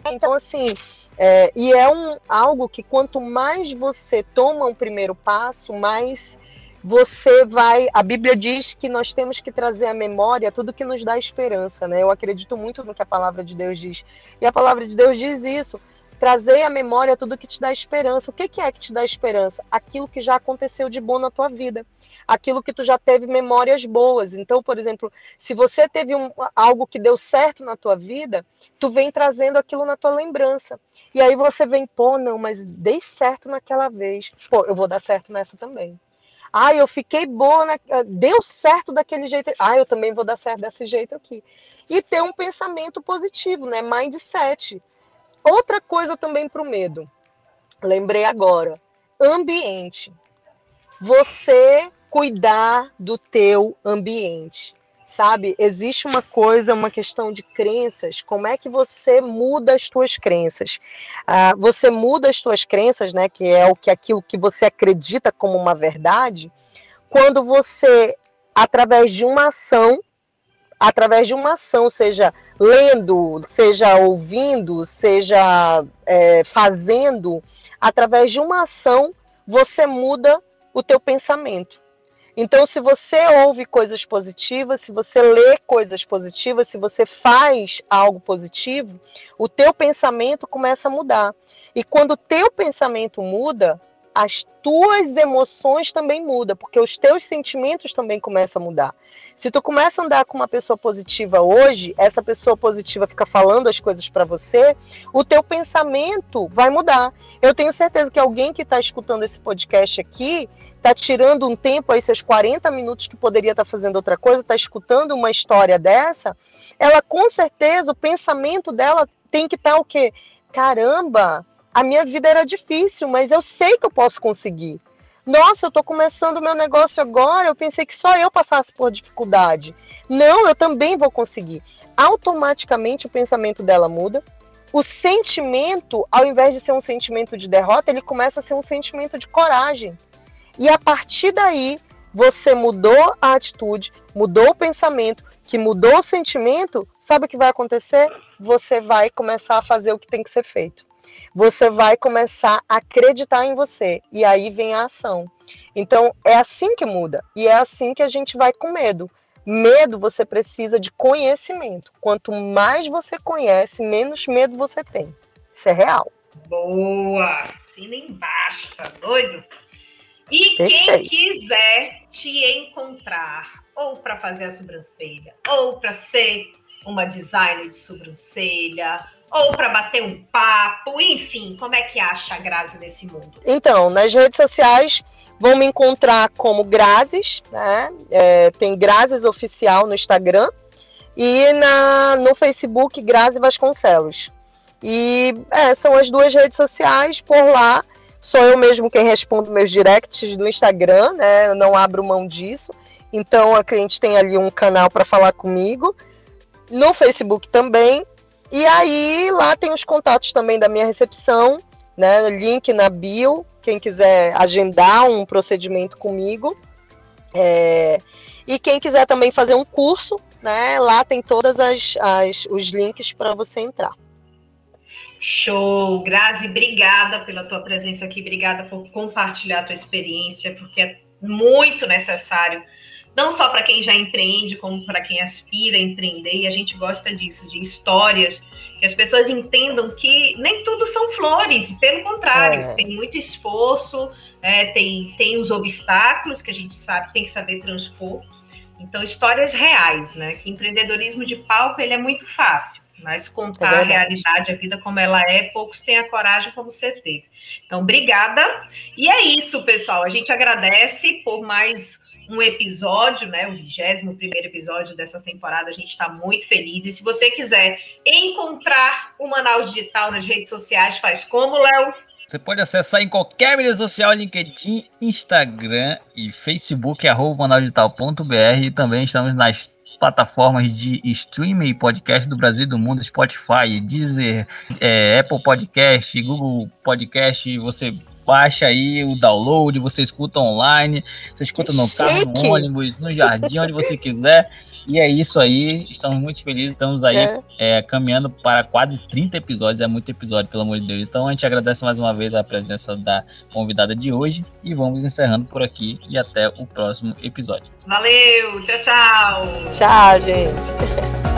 Então, assim, é, e é um, algo que quanto mais você toma um primeiro passo, mais você vai. A Bíblia diz que nós temos que trazer à memória tudo que nos dá esperança, né? Eu acredito muito no que a palavra de Deus diz. E a palavra de Deus diz isso. Trazer à memória tudo que te dá esperança. O que, é que te dá esperança? Aquilo que já aconteceu de bom na tua vida. Aquilo que tu já teve memórias boas. Então, por exemplo, se você teve um, algo que deu certo na tua vida, tu vem trazendo aquilo na tua lembrança. E aí você vem, pô, não, mas dei certo naquela vez. Pô, eu vou dar certo nessa também. Ah, eu fiquei boa, na... deu certo daquele jeito. Ah, eu também vou dar certo desse jeito aqui. E ter um pensamento positivo, né? Mindset. Outra coisa também para o medo. Lembrei agora. Ambiente. Você cuidar do teu ambiente sabe? Existe uma coisa, uma questão de crenças. Como é que você muda as tuas crenças? Ah, você muda as tuas crenças, né? Que é o que aquilo que você acredita como uma verdade, quando você, através de uma ação, através de uma ação, seja lendo, seja ouvindo, seja é, fazendo, através de uma ação, você muda o teu pensamento. Então, se você ouve coisas positivas, se você lê coisas positivas, se você faz algo positivo, o teu pensamento começa a mudar. E quando o teu pensamento muda, as tuas emoções também mudam, porque os teus sentimentos também começam a mudar. Se tu começa a andar com uma pessoa positiva hoje, essa pessoa positiva fica falando as coisas para você, o teu pensamento vai mudar. Eu tenho certeza que alguém que está escutando esse podcast aqui está tirando um tempo aí, seus 40 minutos que poderia estar tá fazendo outra coisa, está escutando uma história dessa, ela com certeza, o pensamento dela tem que estar tá, o quê? Caramba, a minha vida era difícil, mas eu sei que eu posso conseguir. Nossa, eu estou começando o meu negócio agora, eu pensei que só eu passasse por dificuldade. Não, eu também vou conseguir. Automaticamente o pensamento dela muda, o sentimento, ao invés de ser um sentimento de derrota, ele começa a ser um sentimento de coragem. E a partir daí, você mudou a atitude, mudou o pensamento, que mudou o sentimento, sabe o que vai acontecer? Você vai começar a fazer o que tem que ser feito. Você vai começar a acreditar em você e aí vem a ação. Então é assim que muda e é assim que a gente vai com medo. Medo você precisa de conhecimento. Quanto mais você conhece, menos medo você tem. Isso é real. Boa! Assina embaixo, tá doido? E quem quiser te encontrar, ou para fazer a sobrancelha, ou para ser uma designer de sobrancelha, ou para bater um papo, enfim, como é que acha a Grazi nesse mundo? Então, nas redes sociais, vão me encontrar como Grazes, né? É, tem Grazes Oficial no Instagram e na, no Facebook Grazi Vasconcelos. E é, são as duas redes sociais, por lá sou eu mesmo quem responde meus directs do Instagram, né? Eu não abro mão disso. Então a cliente tem ali um canal para falar comigo. No Facebook também. E aí lá tem os contatos também da minha recepção, né? Link na bio, quem quiser agendar um procedimento comigo. É... E quem quiser também fazer um curso, né? Lá tem todos as, as, os links para você entrar. Show! Grazi, obrigada pela tua presença aqui, obrigada por compartilhar a tua experiência, porque é muito necessário, não só para quem já empreende, como para quem aspira a empreender, e a gente gosta disso, de histórias, que as pessoas entendam que nem tudo são flores, pelo contrário, é. tem muito esforço, é, tem, tem os obstáculos que a gente sabe, tem que saber transpor. Então, histórias reais, né? Que empreendedorismo de palco ele é muito fácil mas contar é a realidade, a vida como ela é, poucos têm a coragem como você teve. Então, obrigada. E é isso, pessoal. A gente agradece por mais um episódio, né? O 21 primeiro episódio dessa temporada. A gente está muito feliz. E se você quiser encontrar o Manaus Digital nas redes sociais, faz como, Léo? Você pode acessar em qualquer mídia social, LinkedIn, Instagram e Facebook, arroba manausdigital.br. E também estamos nas plataformas de streaming e podcast do Brasil e do mundo, Spotify, Deezer, é, Apple Podcast, Google Podcast, você baixa aí o download, você escuta online, você escuta no carro, no ônibus, no jardim, onde você quiser. E é isso aí, estamos muito felizes, estamos aí é. É, caminhando para quase 30 episódios, é muito episódio, pelo amor de Deus. Então a gente agradece mais uma vez a presença da convidada de hoje e vamos encerrando por aqui e até o próximo episódio. Valeu, tchau, tchau. Tchau, gente.